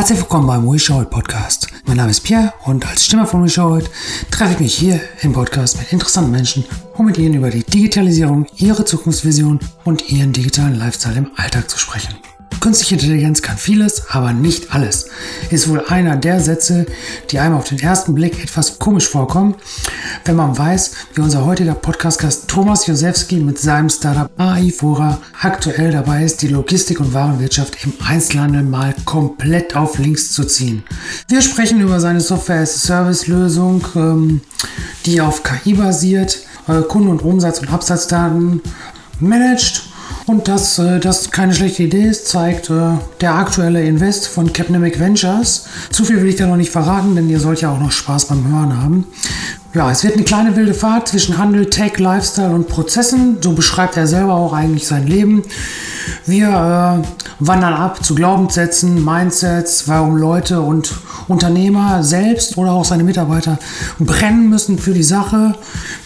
Herzlich willkommen beim We Show Podcast. Mein Name ist Pierre und als Stimme von We Show treffe ich mich hier im Podcast mit interessanten Menschen, um mit ihnen über die Digitalisierung, ihre Zukunftsvision und ihren digitalen Lifestyle im Alltag zu sprechen. Künstliche Intelligenz kann vieles, aber nicht alles. Ist wohl einer der Sätze, die einem auf den ersten Blick etwas komisch vorkommen, wenn man weiß, wie unser heutiger Podcast-Gast Thomas Josewski mit seinem Startup AIFORA aktuell dabei ist, die Logistik und Warenwirtschaft im Einzelhandel mal komplett auf links zu ziehen. Wir sprechen über seine Software-as-a-Service-Lösung, ähm, die auf KI basiert, Kunden- und Umsatz- und Absatzdaten managt und dass äh, das keine schlechte Idee ist, zeigt äh, der aktuelle Invest von Capnemic Ventures. Zu viel will ich da noch nicht verraten, denn ihr sollt ja auch noch Spaß beim Hören haben. Ja, es wird eine kleine wilde Fahrt zwischen Handel, Tech, Lifestyle und Prozessen. So beschreibt er selber auch eigentlich sein Leben. Wir äh, wandern ab zu Glaubenssätzen, Mindsets, warum Leute und Unternehmer selbst oder auch seine Mitarbeiter brennen müssen für die Sache,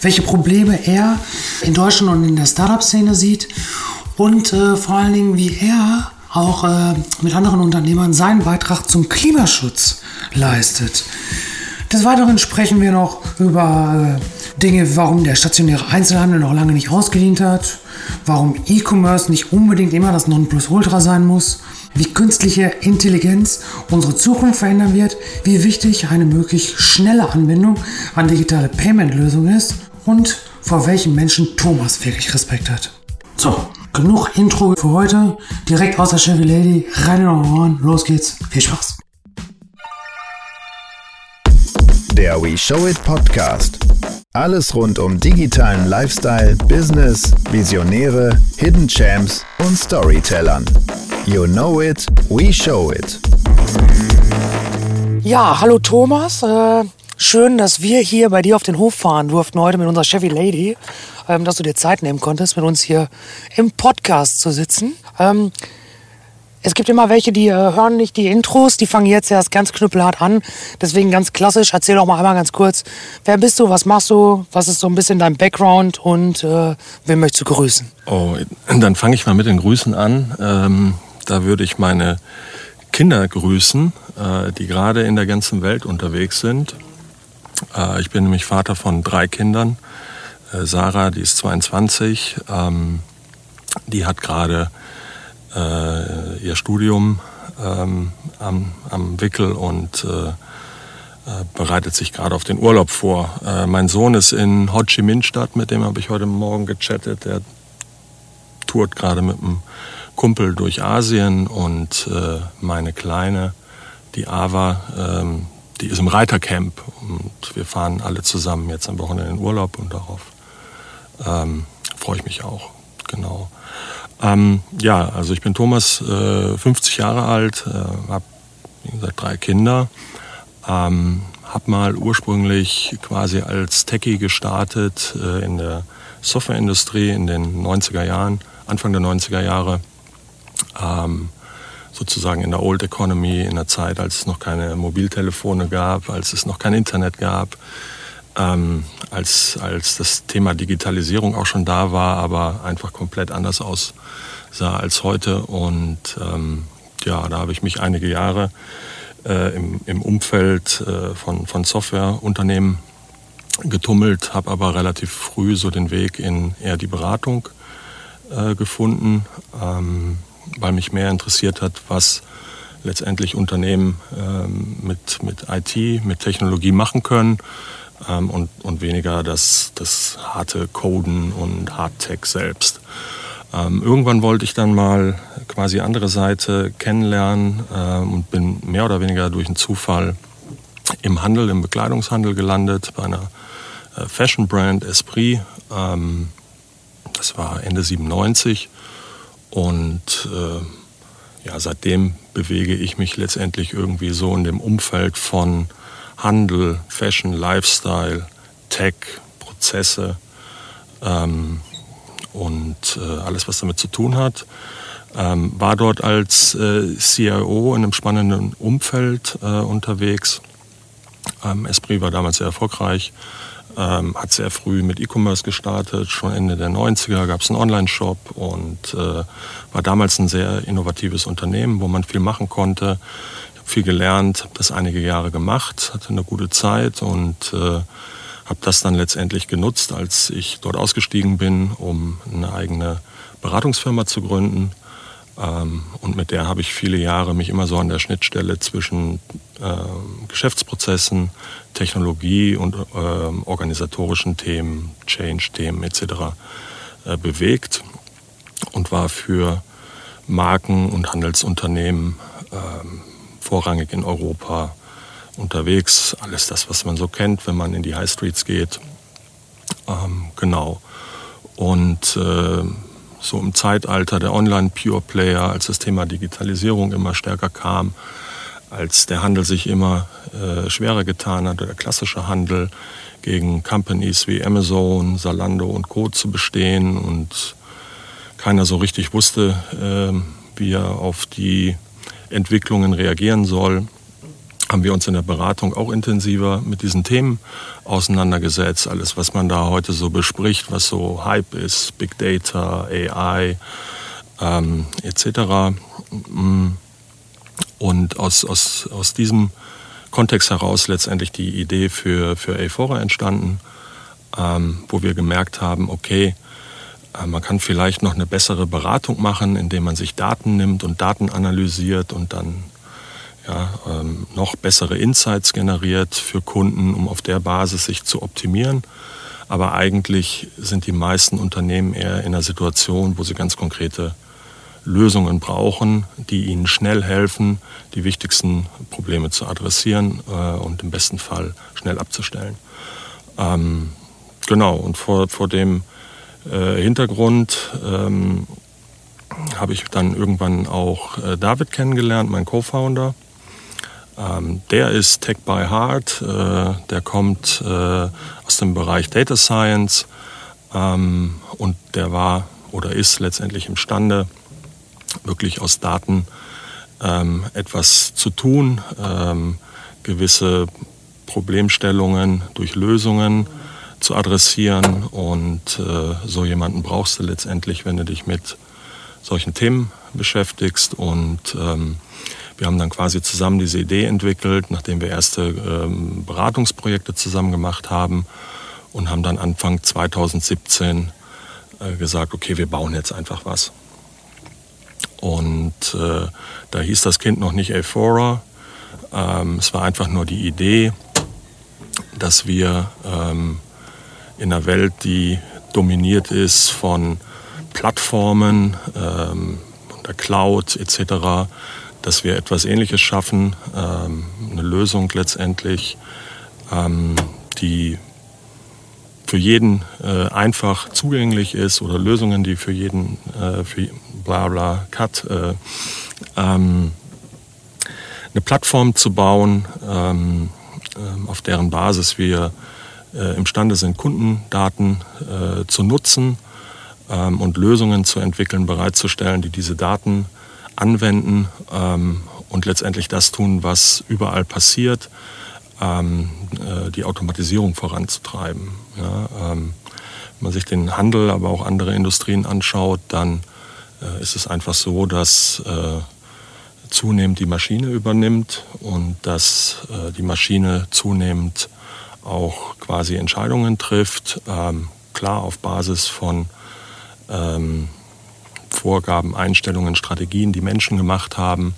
welche Probleme er in Deutschland und in der Startup-Szene sieht und äh, vor allen Dingen, wie er auch äh, mit anderen Unternehmern seinen Beitrag zum Klimaschutz leistet. Des Weiteren sprechen wir noch über äh, Dinge, warum der stationäre Einzelhandel noch lange nicht ausgedient hat, warum E-Commerce nicht unbedingt immer das Nonplusultra sein muss, wie künstliche Intelligenz unsere Zukunft verändern wird, wie wichtig eine möglich schnelle Anbindung an digitale Payment-Lösungen ist und vor welchen Menschen Thomas wirklich Respekt hat. So, genug Intro für heute. Direkt aus der Chevy Lady, rein in eure Ohren, los geht's. Viel Spaß. Der We Show It Podcast. Alles rund um digitalen Lifestyle, Business, Visionäre, Hidden Champs und Storytellern. You know it, we show it. Ja, hallo Thomas. Äh, schön, dass wir hier bei dir auf den Hof fahren durften heute mit unserer Chevy Lady. Ähm, dass du dir Zeit nehmen konntest, mit uns hier im Podcast zu sitzen. Ähm, es gibt immer welche, die äh, hören nicht die Intros, die fangen jetzt erst ganz knüppelhart an. Deswegen ganz klassisch, erzähl doch mal einmal ganz kurz, wer bist du, was machst du, was ist so ein bisschen dein Background und äh, wen möchtest du grüßen? Oh, dann fange ich mal mit den Grüßen an. Ähm, da würde ich meine Kinder grüßen, äh, die gerade in der ganzen Welt unterwegs sind. Äh, ich bin nämlich Vater von drei Kindern. Äh, Sarah, die ist 22, ähm, die hat gerade äh, ihr Studium ähm, am, am Wickel und bereitet sich gerade auf den Urlaub vor. Mein Sohn ist in Ho Chi Minh Stadt, mit dem habe ich heute Morgen gechattet. Der tourt gerade mit einem Kumpel durch Asien und meine Kleine, die Ava, ähm, die ist im Reitercamp und wir fahren alle zusammen jetzt am Wochenende in Urlaub und darauf ähm, freue ich mich auch. Genau. Ähm, ja, also ich bin Thomas, äh, 50 Jahre alt, äh, habe wie gesagt drei Kinder, ähm, habe mal ursprünglich quasi als Techie gestartet äh, in der Softwareindustrie in den 90er Jahren, Anfang der 90er Jahre. Ähm, sozusagen in der Old Economy, in der Zeit, als es noch keine Mobiltelefone gab, als es noch kein Internet gab, ähm, als, als das Thema Digitalisierung auch schon da war, aber einfach komplett anders aussah als heute. Und ähm, ja, da habe ich mich einige Jahre äh, im, im Umfeld äh, von, von Softwareunternehmen getummelt, habe aber relativ früh so den Weg in eher die Beratung äh, gefunden, ähm, weil mich mehr interessiert hat, was letztendlich Unternehmen ähm, mit, mit IT, mit Technologie machen können ähm, und, und weniger das, das harte Coden und Hardtech selbst. Ähm, irgendwann wollte ich dann mal quasi andere Seite kennenlernen ähm, und bin mehr oder weniger durch einen Zufall im Handel, im Bekleidungshandel gelandet, bei einer äh, Fashion Brand Esprit. Ähm, das war Ende 97 und äh, ja, seitdem bewege ich mich letztendlich irgendwie so in dem Umfeld von Handel, Fashion, Lifestyle, Tech, Prozesse ähm, und äh, alles, was damit zu tun hat. Ähm, war dort als äh, CIO in einem spannenden Umfeld äh, unterwegs. Ähm, Esprit war damals sehr erfolgreich, ähm, hat sehr früh mit E-Commerce gestartet. Schon Ende der 90er gab es einen Online-Shop und äh, war damals ein sehr innovatives Unternehmen, wo man viel machen konnte viel gelernt, habe das einige Jahre gemacht, hatte eine gute Zeit und äh, habe das dann letztendlich genutzt, als ich dort ausgestiegen bin, um eine eigene Beratungsfirma zu gründen. Ähm, und mit der habe ich viele Jahre mich immer so an der Schnittstelle zwischen äh, Geschäftsprozessen, Technologie und äh, organisatorischen Themen, Change-Themen etc. Äh, bewegt und war für Marken und Handelsunternehmen ähm, vorrangig in Europa unterwegs. Alles das, was man so kennt, wenn man in die High Streets geht. Ähm, genau. Und so im Zeitalter der Online-Pure-Player, als das Thema Digitalisierung immer stärker kam, als der Handel sich immer äh, schwerer getan hat, der klassische Handel gegen Companies wie Amazon, Zalando und Co. zu bestehen und keiner so richtig wusste, äh, wie er auf die Entwicklungen reagieren soll, haben wir uns in der Beratung auch intensiver mit diesen Themen auseinandergesetzt. Alles, was man da heute so bespricht, was so Hype ist, Big Data, AI ähm, etc. Und aus, aus, aus diesem Kontext heraus letztendlich die Idee für, für Aphora entstanden, ähm, wo wir gemerkt haben, okay, äh, man kann vielleicht noch eine bessere Beratung machen, indem man sich Daten nimmt und Daten analysiert und dann ja, ähm, noch bessere Insights generiert für Kunden, um auf der Basis sich zu optimieren. Aber eigentlich sind die meisten Unternehmen eher in einer Situation, wo sie ganz konkrete Lösungen brauchen, die ihnen schnell helfen, die wichtigsten Probleme zu adressieren äh, und im besten Fall schnell abzustellen. Ähm, genau, und vor, vor dem äh, Hintergrund ähm, habe ich dann irgendwann auch äh, David kennengelernt, mein Co-Founder. Ähm, der ist Tech by Heart, äh, der kommt äh, aus dem Bereich Data Science ähm, und der war oder ist letztendlich imstande, wirklich aus Daten ähm, etwas zu tun, ähm, gewisse Problemstellungen durch Lösungen zu adressieren. Und äh, so jemanden brauchst du letztendlich, wenn du dich mit solchen Themen beschäftigst. Und ähm, wir haben dann quasi zusammen diese Idee entwickelt, nachdem wir erste ähm, Beratungsprojekte zusammen gemacht haben und haben dann Anfang 2017 äh, gesagt, okay, wir bauen jetzt einfach was. Und äh, da hieß das Kind noch nicht Aphora. Ähm, es war einfach nur die Idee, dass wir ähm, in einer Welt, die dominiert ist von Plattformen, ähm, der Cloud etc., dass wir etwas Ähnliches schaffen, ähm, eine Lösung letztendlich, ähm, die für jeden äh, einfach zugänglich ist oder Lösungen, die für jeden, äh, für bla bla cut, äh, ähm, eine Plattform zu bauen, ähm, ähm, auf deren Basis wir äh, imstande sind, Kundendaten äh, zu nutzen ähm, und Lösungen zu entwickeln, bereitzustellen, die diese Daten anwenden ähm, und letztendlich das tun, was überall passiert, ähm, äh, die Automatisierung voranzutreiben. Ja, ähm, wenn man sich den Handel, aber auch andere Industrien anschaut, dann äh, ist es einfach so, dass äh, zunehmend die Maschine übernimmt und dass äh, die Maschine zunehmend auch quasi Entscheidungen trifft, ähm, klar auf Basis von ähm, Vorgaben, Einstellungen, Strategien, die Menschen gemacht haben.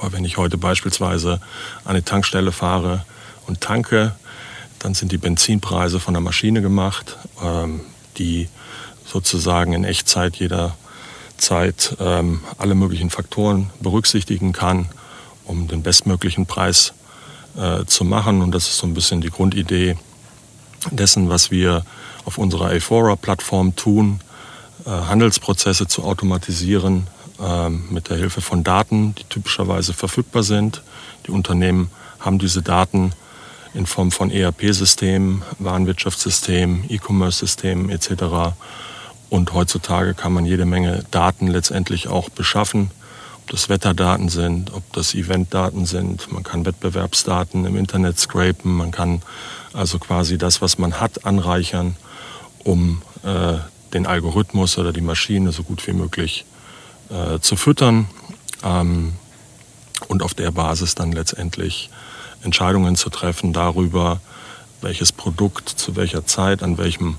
Aber wenn ich heute beispielsweise an eine Tankstelle fahre und tanke, dann sind die Benzinpreise von der Maschine gemacht, ähm, die sozusagen in Echtzeit jederzeit ähm, alle möglichen Faktoren berücksichtigen kann, um den bestmöglichen Preis äh, zu machen. Und das ist so ein bisschen die Grundidee dessen, was wir auf unserer Aphora-Plattform tun, Handelsprozesse zu automatisieren äh, mit der Hilfe von Daten, die typischerweise verfügbar sind. Die Unternehmen haben diese Daten in Form von ERP-Systemen, Warenwirtschaftssystemen, E-Commerce-Systemen etc. Und heutzutage kann man jede Menge Daten letztendlich auch beschaffen ob das Wetterdaten sind, ob das Eventdaten sind. Man kann Wettbewerbsdaten im Internet scrapen, man kann also quasi das, was man hat, anreichern, um äh, den Algorithmus oder die Maschine so gut wie möglich äh, zu füttern. Ähm, und auf der Basis dann letztendlich Entscheidungen zu treffen darüber, welches Produkt zu welcher Zeit an welchem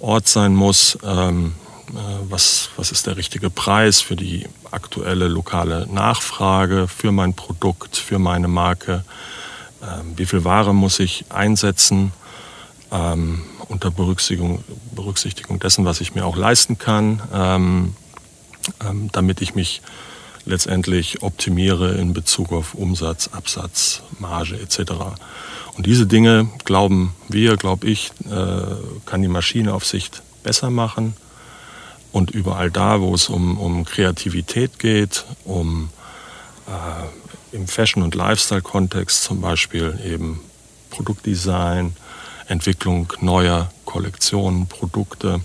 Ort sein muss, ähm, äh, was, was ist der richtige Preis für die aktuelle lokale Nachfrage, für mein Produkt, für meine Marke, ähm, wie viel Ware muss ich einsetzen, ähm, unter Berücksichtigung, Berücksichtigung dessen, was ich mir auch leisten kann, ähm, ähm, damit ich mich letztendlich optimiere in Bezug auf Umsatz, Absatz, Marge etc. Und diese Dinge, glauben wir, glaube ich, äh, kann die Maschineaufsicht besser machen. Und überall da, wo es um, um Kreativität geht, um äh, im Fashion- und Lifestyle-Kontext zum Beispiel eben Produktdesign, Entwicklung neuer Kollektionen, Produkte,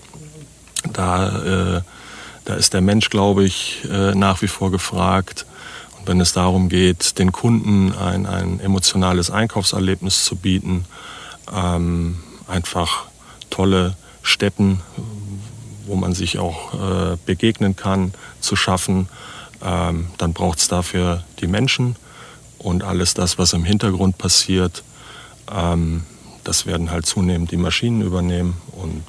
da, äh, da ist der Mensch, glaube ich, äh, nach wie vor gefragt. Und wenn es darum geht, den Kunden ein, ein emotionales Einkaufserlebnis zu bieten, ähm, einfach tolle Städten, wo man sich auch äh, begegnen kann, zu schaffen, ähm, dann braucht es dafür die Menschen und alles das, was im Hintergrund passiert, ähm, das werden halt zunehmend die Maschinen übernehmen und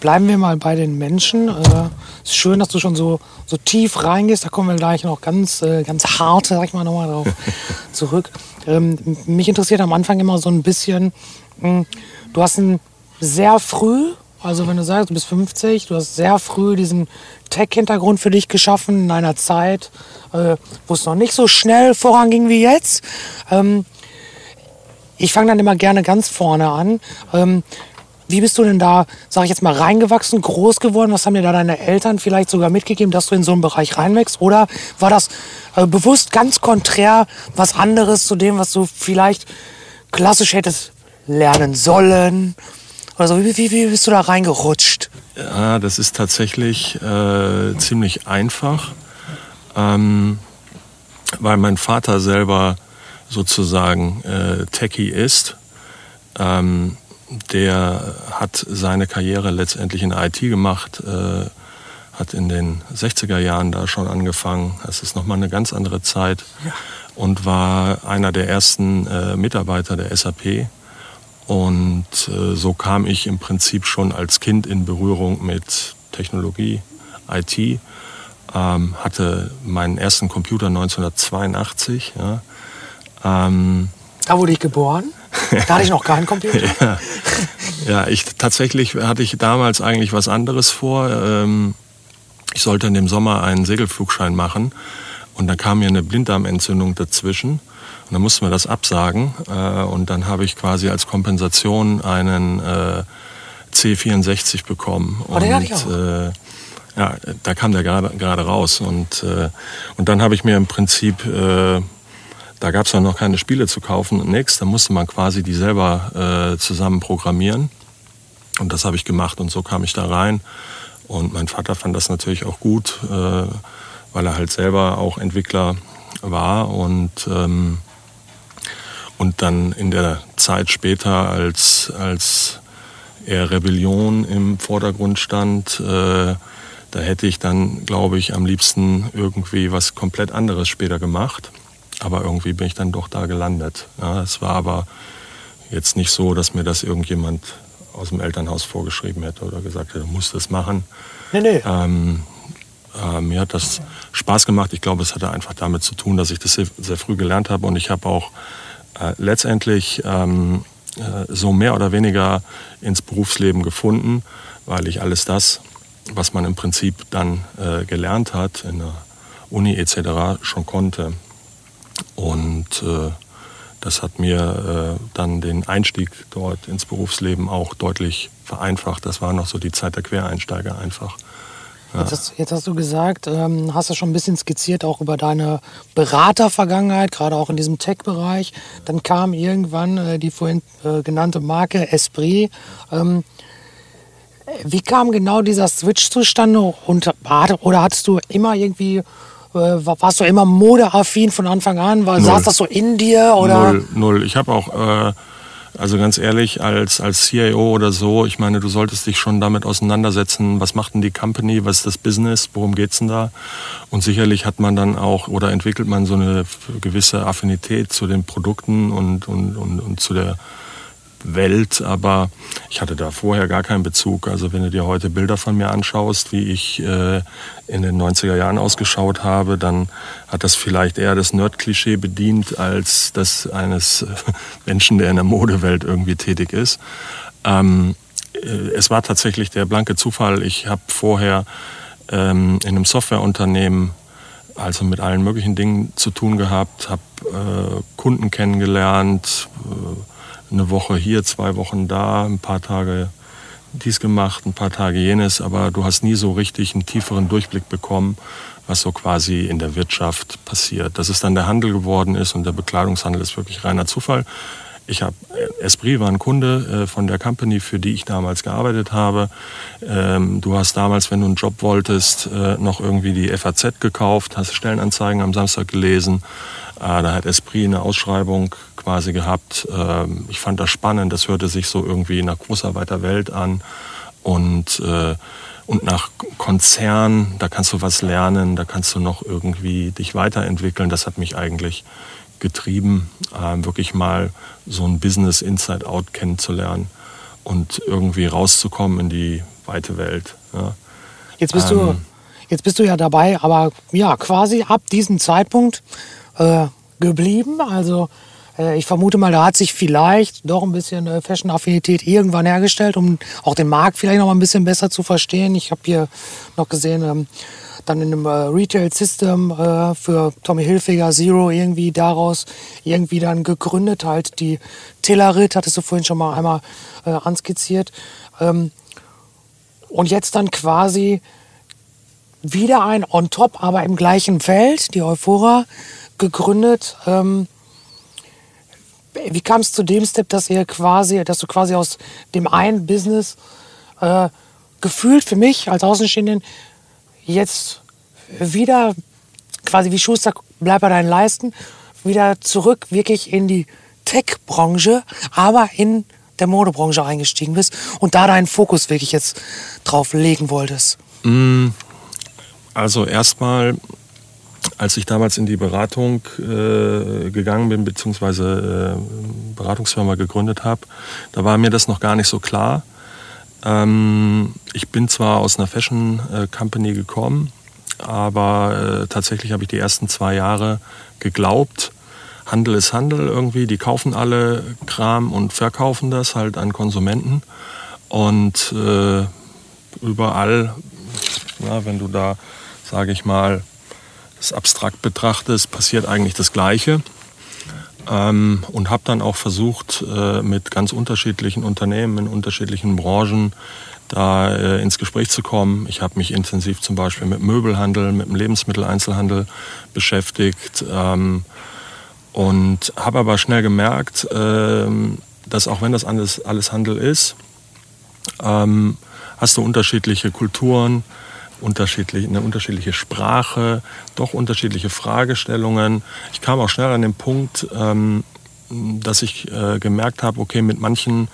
Bleiben wir mal bei den Menschen. Äh, ist schön, dass du schon so, so tief reingehst. Da kommen wir gleich noch ganz, äh, ganz hart, sag ich mal, nochmal drauf zurück. Ähm, mich interessiert am Anfang immer so ein bisschen, mh, hm, du hast ein sehr früh also wenn du sagst, du bist 50, du hast sehr früh diesen Tech-Hintergrund für dich geschaffen in einer Zeit, äh, wo es noch nicht so schnell voranging wie jetzt. Ähm, ich fange dann immer gerne ganz vorne an. Ähm, wie bist du denn da, sag ich jetzt mal, reingewachsen, groß geworden? Was haben dir da deine Eltern vielleicht sogar mitgegeben, dass du in so einen Bereich reinwächst? Oder war das äh, bewusst ganz konträr was anderes zu dem, was du vielleicht klassisch hättest lernen sollen? Also wie, wie, wie bist du da reingerutscht? Ja, das ist tatsächlich äh, ziemlich einfach, ähm, weil mein Vater selber sozusagen äh, Techie ist. Ähm, der hat seine Karriere letztendlich in der IT gemacht, äh, hat in den 60er Jahren da schon angefangen. Das ist nochmal eine ganz andere Zeit ja. und war einer der ersten äh, Mitarbeiter der SAP und äh, so kam ich im Prinzip schon als Kind in Berührung mit Technologie, IT. Ähm, hatte meinen ersten Computer 1982. Ja. Ähm, da wurde ich geboren. Da hatte ich noch keinen Computer. ja. ja, ich tatsächlich hatte ich damals eigentlich was anderes vor. Ähm, ich sollte in dem Sommer einen Segelflugschein machen und dann kam mir eine Blinddarmentzündung dazwischen. Und dann mussten wir das absagen. Äh, und dann habe ich quasi als Kompensation einen äh, C64 bekommen. Oh, den hatte ich auch. Äh, ja, da kam der gerade gerade raus. Und, äh, und dann habe ich mir im Prinzip, äh, da gab es noch keine Spiele zu kaufen und nichts. Da musste man quasi die selber äh, zusammen programmieren. Und das habe ich gemacht und so kam ich da rein. Und mein Vater fand das natürlich auch gut, äh, weil er halt selber auch Entwickler war. Und ähm, und dann in der Zeit später, als, als eher Rebellion im Vordergrund stand, äh, da hätte ich dann, glaube ich, am liebsten irgendwie was komplett anderes später gemacht. Aber irgendwie bin ich dann doch da gelandet. Ja, es war aber jetzt nicht so, dass mir das irgendjemand aus dem Elternhaus vorgeschrieben hätte oder gesagt hätte, du musst das machen. Nee, nee. Ähm, äh, mir hat das Spaß gemacht. Ich glaube, es hatte einfach damit zu tun, dass ich das sehr, sehr früh gelernt habe und ich habe auch äh, letztendlich ähm, äh, so mehr oder weniger ins Berufsleben gefunden, weil ich alles das, was man im Prinzip dann äh, gelernt hat in der Uni etc. schon konnte. Und äh, das hat mir äh, dann den Einstieg dort ins Berufsleben auch deutlich vereinfacht. Das war noch so die Zeit der Quereinsteiger einfach. Jetzt, hast, jetzt, hast, du gesagt, ähm, hast du schon ein bisschen skizziert, auch über deine Beratervergangenheit, gerade auch in diesem Tech-Bereich. Dann kam irgendwann äh, die vorhin äh, genannte Marke Esprit. Ähm, wie kam genau dieser Switch zustande? Und, oder hattest du immer irgendwie, warst du immer modeaffin von Anfang an? War, saß das so in dir? Oder? Null, null. Ich habe auch äh, Also ganz ehrlich, als, als CIO oder so, ich meine, du solltest dich schon damit auseinandersetzen, was macht denn die Company, was ist das Business, worum geht's denn da? Und sicherlich hat man dann auch oder entwickelt man so eine gewisse Affinität zu den Produkten und, und, und, und zu der Welt, aber ich hatte da vorher gar keinen Bezug. Also wenn du dir heute Bilder von mir anschaust, wie ich äh, in den 90er Jahren ausgeschaut habe, dann hat das vielleicht eher das Nerd-Klischee bedient als das eines Menschen, der in der Modewelt irgendwie tätig ist. Ähm, äh, es war tatsächlich der blanke Zufall. Ich habe vorher ähm, in einem Softwareunternehmen also mit allen möglichen Dingen zu tun gehabt, habe äh, Kunden kennengelernt, äh, eine Woche hier, zwei Wochen da, ein paar Tage dies gemacht, ein paar Tage jenes, aber du hast nie so richtig einen tieferen Durchblick bekommen, was so quasi in der Wirtschaft passiert. Dass es dann der Handel geworden ist und der Bekleidungshandel ist wirklich reiner Zufall. Ich habe äh, Esprit war ein Kunde äh, von der Company, für die ich damals gearbeitet habe. Ähm, du hast damals, wenn du einen Job wolltest, äh, noch irgendwie die FAZ gekauft, hast Stellenanzeigen am Samstag gelesen. Da hat Esprit eine Ausschreibung quasi gehabt. Ähm, ich fand das spannend, das hörte sich so irgendwie nach großer weiter Welt an. Und, und nach Konzern, da kannst du was lernen, da kannst du noch irgendwie dich weiterentwickeln. Das hat mich eigentlich getrieben, äh, wirklich mal so ein Business Inside Out kennenzulernen und irgendwie rauszukommen in die weite Welt. Ja. Jetzt bist ähm, du jetzt bist du ja dabei, aber ja quasi ab diesem Zeitpunkt äh, geblieben. Also äh, ich vermute mal, da hat sich vielleicht doch ein bisschen äh, Fashion-Affinität irgendwann hergestellt, um auch den Markt vielleicht noch mal ein bisschen besser zu verstehen. Ich habe hier noch gesehen, ähm, dann in einem äh, Retail-System äh, für Tommy Hilfiger Zero irgendwie daraus irgendwie dann gegründet, halt die Tillerit, hattest du vorhin schon mal einmal äh, anskizziert. Ähm, und jetzt dann quasi wieder ein On Top, aber im gleichen Feld, die Euphora, gegründet. Ähm, wie kam es zu dem Step, dass ihr quasi, dass du quasi aus dem einen Business äh, gefühlt für mich als Außenstehenden jetzt wieder quasi wie Schuster bleibt bei deinen Leisten, wieder zurück wirklich in die Tech-Branche, aber in der Modebranche eingestiegen bist und da deinen Fokus wirklich jetzt drauf legen wolltest? Mm, also erstmal, als ich damals in die Beratung äh, gegangen bin, beziehungsweise äh, Beratungsfirma gegründet habe, da war mir das noch gar nicht so klar. Ähm, ich bin zwar aus einer Fashion äh, Company gekommen, aber äh, tatsächlich habe ich die ersten zwei Jahre geglaubt, Handel ist Handel irgendwie, die kaufen alle Kram und verkaufen das halt an Konsumenten. Und äh, überall, na, wenn du da, sage ich mal, das abstrakt betrachtest, passiert eigentlich das Gleiche. Ähm, und habe dann auch versucht, äh, mit ganz unterschiedlichen Unternehmen in unterschiedlichen Branchen da äh, ins Gespräch zu kommen. Ich habe mich intensiv zum Beispiel mit Möbelhandel, mit dem Lebensmitteleinzelhandel beschäftigt ähm, und habe aber schnell gemerkt, ähm, dass auch wenn das alles, alles Handel ist, ähm, hast du unterschiedliche Kulturen, unterschiedlich, eine unterschiedliche Sprache, doch unterschiedliche Fragestellungen. Ich kam auch schnell an den Punkt, ähm, dass ich äh, gemerkt habe, okay, mit manchen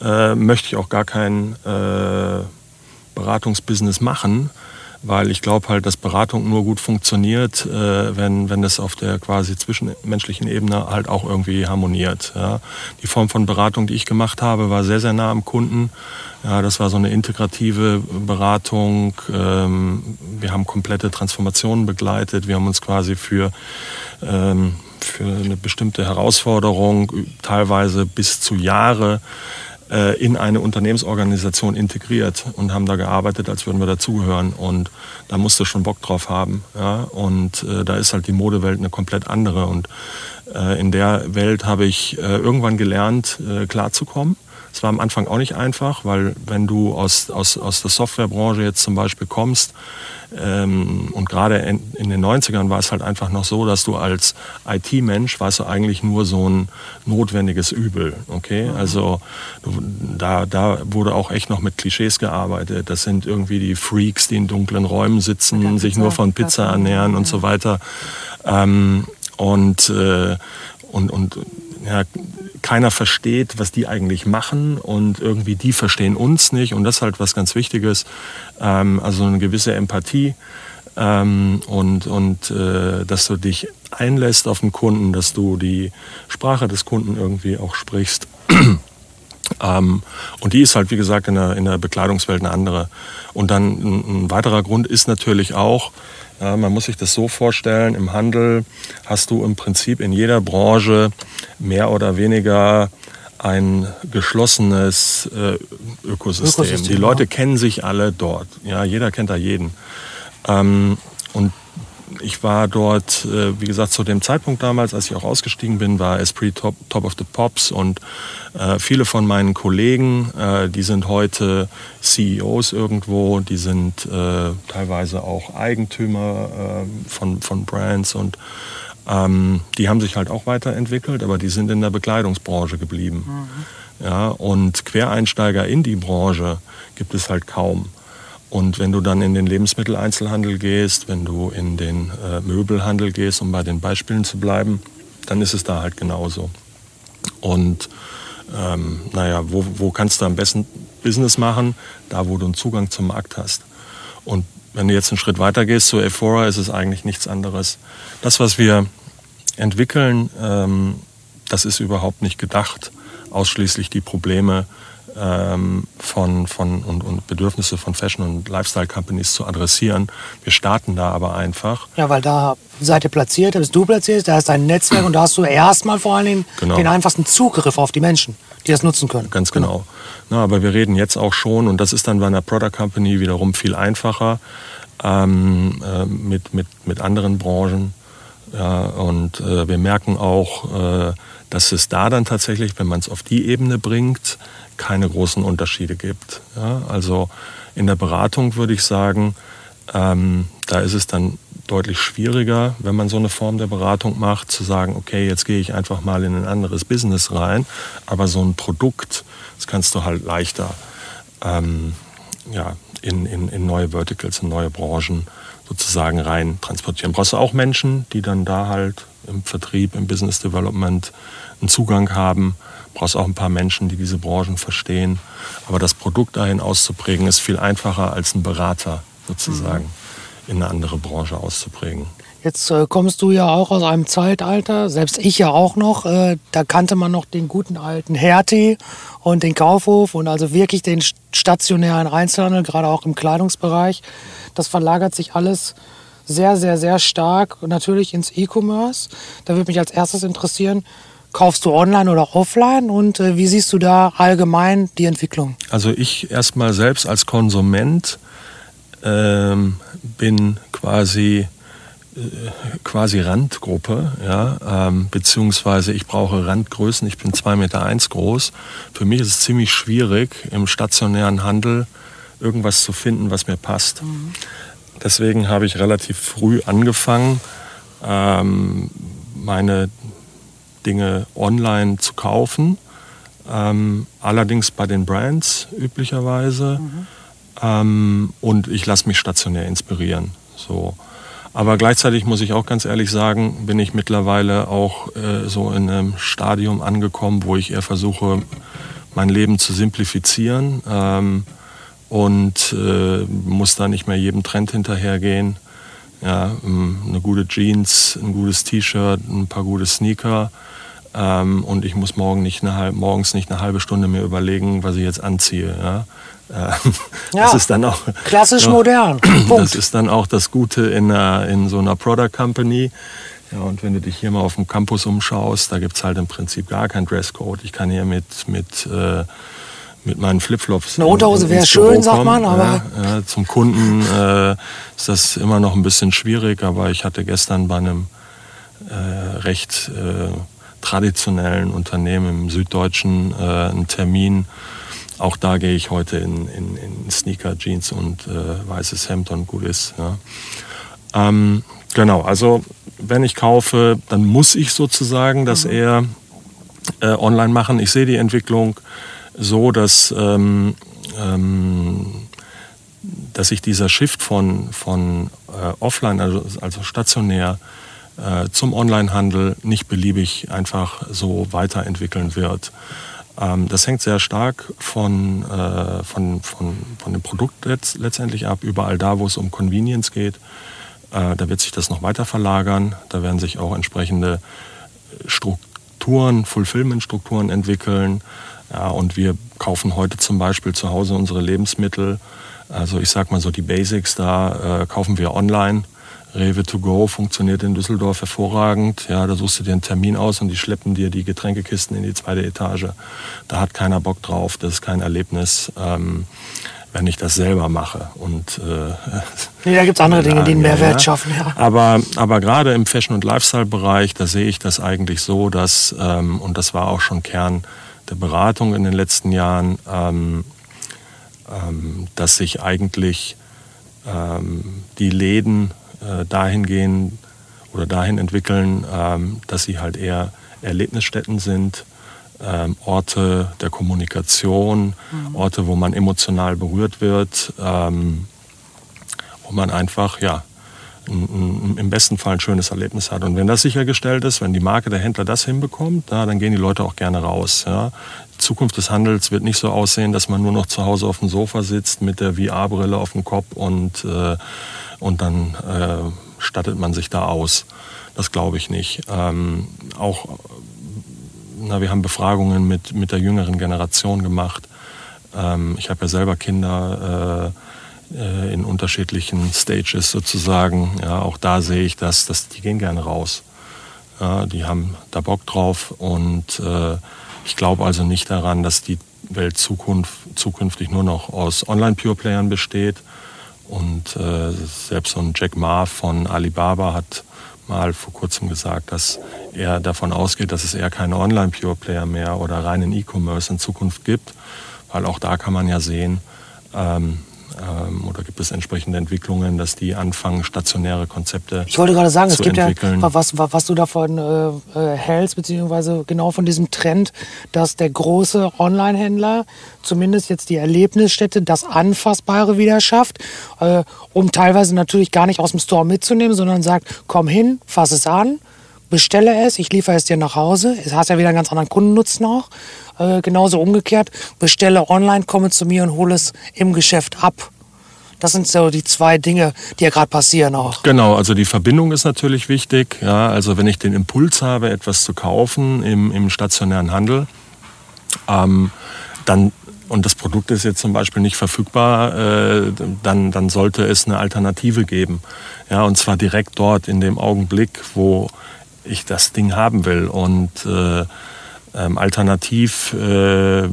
äh, möchte ich auch gar kein äh, Beratungsbusiness machen, weil ich glaube halt, dass Beratung nur gut funktioniert, äh, wenn, wenn das auf der quasi zwischenmenschlichen Ebene halt auch irgendwie harmoniert. Ja. Die Form von Beratung, die ich gemacht habe, war sehr, sehr nah am Kunden. Ja, das war so eine integrative Beratung. Ähm, wir haben komplette Transformationen begleitet. Wir haben uns quasi für ähm, für eine bestimmte Herausforderung, teilweise bis zu Jahre, äh, in eine Unternehmensorganisation integriert und haben da gearbeitet, als würden wir dazugehören. Und da musst du schon Bock drauf haben. Ja? Und äh, da ist halt die Modewelt eine komplett andere. Und äh, in der Welt habe ich äh, irgendwann gelernt, äh, klarzukommen. Es war am Anfang auch nicht einfach, weil wenn du aus, aus, aus der Softwarebranche jetzt zum Beispiel kommst, ähm, und gerade in, in, den 90ern war es halt einfach noch so, dass du als IT-Mensch warst du eigentlich nur so ein notwendiges Übel. Okay, mhm. also da, da wurde auch echt noch mit Klischees gearbeitet. Das sind irgendwie die Freaks, die in dunklen Räumen sitzen, sich nur von Pizza ernähren und so weiter. Ähm, und, äh, und, und ja, keiner versteht, was die eigentlich machen und irgendwie die verstehen uns nicht und das ist halt was ganz Wichtiges. Ähm, also eine gewisse Empathie ähm, und, und äh, dass du dich einlässt auf den Kunden, dass du die Sprache des Kunden irgendwie auch sprichst. ähm, und die ist halt, wie gesagt, in der, in der Bekleidungswelt eine andere. Und dann ein, ein weiterer Grund ist natürlich auch, ja, man muss sich das so vorstellen, im Handel hast du im Prinzip in jeder Branche mehr oder weniger ein geschlossenes äh, Ökosystem. Ökosystem. Die Leute ja. kennen sich alle dort. Ja, jeder kennt da jeden. Ähm, und ich war dort, äh, wie gesagt, zu dem Zeitpunkt damals, als ich auch ausgestiegen bin, war Esprit Top, Top of the Pops und äh, viele von meinen Kollegen, äh, die sind heute CEOs irgendwo, die sind teilweise auch Eigentümer von, von Brands und ähm, die haben sich halt auch weiterentwickelt, aber die sind in der Bekleidungsbranche geblieben. Mhm. Ja, und Quereinsteiger in die Branche gibt es halt kaum. Und wenn du dann in den Lebensmitteleinzelhandel gehst, wenn du in den äh, Möbelhandel gehst, um bei den Beispielen zu bleiben, dann ist es da halt genauso. Und ähm, naja, wo, wo kannst du am besten Business machen? Da, wo du einen Zugang zum Markt hast. Und wenn du jetzt einen Schritt weiter gehst zu Ephora, ist es eigentlich nichts anderes. Das, was wir entwickeln, ähm, das ist überhaupt nicht gedacht, ausschließlich die Probleme ähm, von, von und, und Bedürfnisse von Fashion- und Lifestyle-Companies zu adressieren. Wir starten da aber einfach. Ja, weil da seid ihr platziert, da bist du platziert, da ist dein Netzwerk und da hast du erstmal vor allen Dingen genau. den einfachsten Zugriff auf die Menschen, die das nutzen können. Ganz genau. genau. Na, aber wir reden jetzt auch schon, und das ist dann bei einer Product Company wiederum viel einfacher, ähm, äh, mit, mit, mit anderen Branchen. Ja, und äh, wir merken auch, äh, dass es da dann tatsächlich, wenn man es auf die Ebene bringt, keine großen Unterschiede gibt. Ja, also in der Beratung würde ich sagen, ähm, da ist es dann deutlich schwieriger, wenn man so eine Form der Beratung macht, zu sagen, okay, jetzt gehe ich einfach mal in ein anderes Business rein, aber so ein Produkt, das kannst du halt leichter ähm, ja, in, in, in neue Verticals, in neue Branchen sozusagen rein transportieren. Brauchst du auch Menschen, die dann da halt im Vertrieb, im Business Development einen Zugang haben brauchst auch ein paar Menschen, die diese Branchen verstehen. Aber das Produkt dahin auszuprägen, ist viel einfacher als ein Berater sozusagen mhm. in eine andere Branche auszuprägen. Jetzt äh, kommst du ja auch aus einem Zeitalter, selbst ich ja auch noch, äh, da kannte man noch den guten alten Hertie und den Kaufhof und also wirklich den stationären Einzelhandel, gerade auch im Kleidungsbereich. Das verlagert sich alles sehr, sehr, sehr stark natürlich ins E-Commerce. Da würde mich als erstes interessieren, Kaufst du online oder offline und äh, wie siehst du da allgemein die Entwicklung? Also ich erstmal selbst als Konsument ähm, bin quasi äh, quasi Randgruppe, ja, ähm, beziehungsweise ich brauche Randgrößen. Ich bin 2,1 Meter eins groß. Für mich ist es ziemlich schwierig, im stationären Handel irgendwas zu finden, was mir passt. Mhm. Deswegen habe ich relativ früh angefangen, ähm, meine Dinge online zu kaufen. Ähm, allerdings bei den Brands üblicherweise. Mhm. Ähm, und ich lasse mich stationär inspirieren. So. Aber gleichzeitig muss ich auch ganz ehrlich sagen, bin ich mittlerweile auch äh, so in einem Stadium angekommen, wo ich eher versuche, mein Leben zu simplifizieren ähm, und äh, muss da nicht mehr jedem Trend hinterhergehen. Ja, ähm, eine gute Jeans, ein gutes T-Shirt, ein paar gute Sneaker ähm, und ich muss morgen nicht eine, morgens nicht eine halbe Stunde mir überlegen, was ich jetzt anziehe. Ja? Äh, ja, das ist dann auch klassisch so, modern. Punkt. Das ist dann auch das Gute in, einer, in so einer Product Company. Ja, und wenn du dich hier mal auf dem Campus umschaust, da gibt es halt im Prinzip gar keinen Dresscode. Ich kann hier mit, mit, äh, mit meinen Flipflops. Eine Unterhose wäre schön, sagt man, aber. Ja, ja, zum Kunden äh, ist das immer noch ein bisschen schwierig, aber ich hatte gestern bei einem äh, recht äh, traditionellen Unternehmen im Süddeutschen äh, einen Termin. Auch da gehe ich heute in, in, in Sneaker, Jeans und äh, weißes Hemd und gut ist. Ja. Ähm, genau, also wenn ich kaufe, dann muss ich sozusagen das mhm. eher äh, online machen. Ich sehe die Entwicklung so, dass, ähm, ähm, dass sich dieser Shift von, von äh, offline, also, also stationär, äh, zum Onlinehandel nicht beliebig einfach so weiterentwickeln wird. Ähm, das hängt sehr stark von, äh, von, von, von dem Produkt letzt, letztendlich ab. Überall da, wo es um Convenience geht, äh, da wird sich das noch weiter verlagern. Da werden sich auch entsprechende Strukturen, Fulfillment-Strukturen entwickeln. Ja, und wir kaufen heute zum Beispiel zu Hause unsere Lebensmittel. Also ich sag mal so die Basics, da äh, kaufen wir online Rewe to go funktioniert in Düsseldorf hervorragend. Ja, da suchst du dir einen Termin aus und die schleppen dir die Getränkekisten in die zweite Etage. Da hat keiner Bock drauf. Das ist kein Erlebnis. Ähm, wenn ich das selber mache. Und, äh, nee, da gibt es andere Dinge, die einen Mehrwert ja. schaffen. Ja. Aber, aber gerade im Fashion- und Lifestyle-Bereich, da sehe ich das eigentlich so, dass, ähm, und das war auch schon Kern der Beratung in den letzten Jahren, ähm, ähm, dass sich eigentlich ähm, die Läden äh, dahin gehen oder dahin entwickeln, ähm, dass sie halt eher Erlebnisstätten sind, ähm, Orte der Kommunikation, mhm. Orte, wo man emotional berührt wird, ähm, wo man einfach, ja, im besten Fall ein schönes Erlebnis hat. Und wenn das sichergestellt ist, wenn die Marke, der Händler das hinbekommt, na, dann gehen die Leute auch gerne raus. Ja. Die Zukunft des Handels wird nicht so aussehen, dass man nur noch zu Hause auf dem Sofa sitzt mit der VR-Brille auf dem Kopf und äh, und dann äh, stattet man sich da aus. Das glaube ich nicht. Ähm, auch, na, wir haben Befragungen mit, mit der jüngeren Generation gemacht. Ähm, ich habe ja selber Kinder äh, äh, in unterschiedlichen Stages sozusagen. Ja, auch da sehe ich das, dass die gehen gerne raus. Ja, die haben da Bock drauf und äh, ich glaube also nicht daran, dass die Welt Zukunft, zukünftig nur noch aus Online-Pure-Playern besteht, und äh, selbst so ein Jack Ma von Alibaba hat mal vor kurzem gesagt, dass er davon ausgeht, dass es eher keine Online-Pure-Player mehr oder reinen E-Commerce in Zukunft gibt, weil auch da kann man ja sehen, ähm, ähm, oder gibt es entsprechende Entwicklungen, dass die anfangen, stationäre Konzepte Ich wollte gerade sagen, es gibt entwickeln. ja, was, was du davon äh, äh, hältst, beziehungsweise genau von diesem Trend, dass der große Online-Händler zumindest jetzt die Erlebnisstätte, das Anfassbare wieder schafft, äh, um teilweise natürlich gar nicht aus dem Store mitzunehmen, sondern sagt, komm hin, fass es an, bestelle es, ich liefere es dir nach Hause. Es hat ja wieder einen ganz anderen Kundennutzen auch. Äh, genauso umgekehrt, bestelle online, komme zu mir und hole es im Geschäft ab. Das sind so die zwei Dinge, die ja gerade passieren auch. Genau, also die Verbindung ist natürlich wichtig. Ja, also wenn ich den Impuls habe, etwas zu kaufen im, im stationären Handel, ähm, dann und das Produkt ist jetzt zum Beispiel nicht verfügbar, äh, dann, dann sollte es eine Alternative geben. Ja, und zwar direkt dort in dem Augenblick, wo ich das Ding haben will. Und äh, ähm, alternativ äh, äh,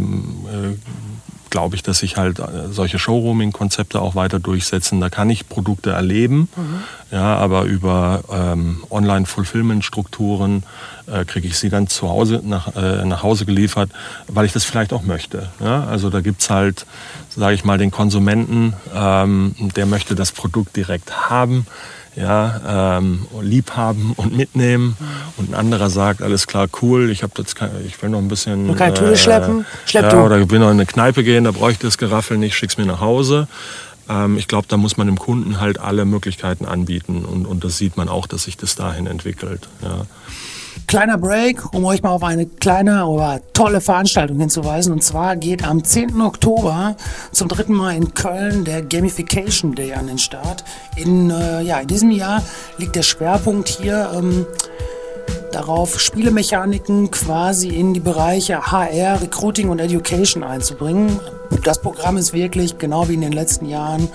glaube ich, dass sich halt äh, solche Showrooming-Konzepte auch weiter durchsetzen. Da kann ich Produkte erleben, mhm. ja, aber über ähm, Online-Fulfillment-Strukturen äh, kriege ich sie dann zu Hause nach, äh, nach Hause geliefert, weil ich das vielleicht auch möchte. Ja? Also da gibt es halt, sage ich mal, den Konsumenten, ähm, der möchte das Produkt direkt haben ja, ähm, lieb haben und mitnehmen. Und ein anderer sagt, alles klar, cool, ich, hab das, ich will noch ein bisschen... Du kannst äh, schleppen, schlepp ja, du. Oder ich will noch in eine Kneipe gehen, da bräuchte das Geraffel nicht, schick's mir nach Hause. Ähm, ich glaube, da muss man dem Kunden halt alle Möglichkeiten anbieten. Und, und das sieht man auch, dass sich das dahin entwickelt. Ja. Kleiner Break, um euch mal auf eine kleine, aber tolle Veranstaltung hinzuweisen. Und zwar geht am 10. Oktober zum dritten Mal in Köln der Gamification Day an den Start. In, äh, ja, in diesem Jahr liegt der Schwerpunkt hier ähm, darauf, Spielemechaniken quasi in die Bereiche HR, Recruiting und Education einzubringen. Das Programm ist wirklich, genau wie in den letzten Jahren,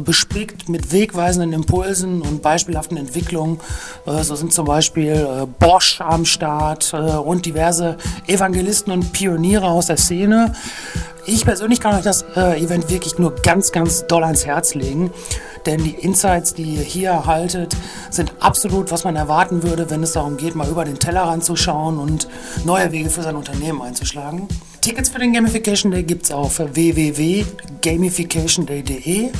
bespickt mit wegweisenden Impulsen und beispielhaften Entwicklungen. Äh, so sind zum Beispiel äh, Bosch am Start äh, und diverse Evangelisten und Pioniere aus der Szene. Ich persönlich kann euch das Event wirklich nur ganz, ganz doll ans Herz legen, denn die Insights, die ihr hier erhaltet, sind absolut, was man erwarten würde, wenn es darum geht, mal über den Tellerrand zu schauen und neue Wege für sein Unternehmen einzuschlagen. Tickets für den Gamification Day gibt es auf www.gamificationday.de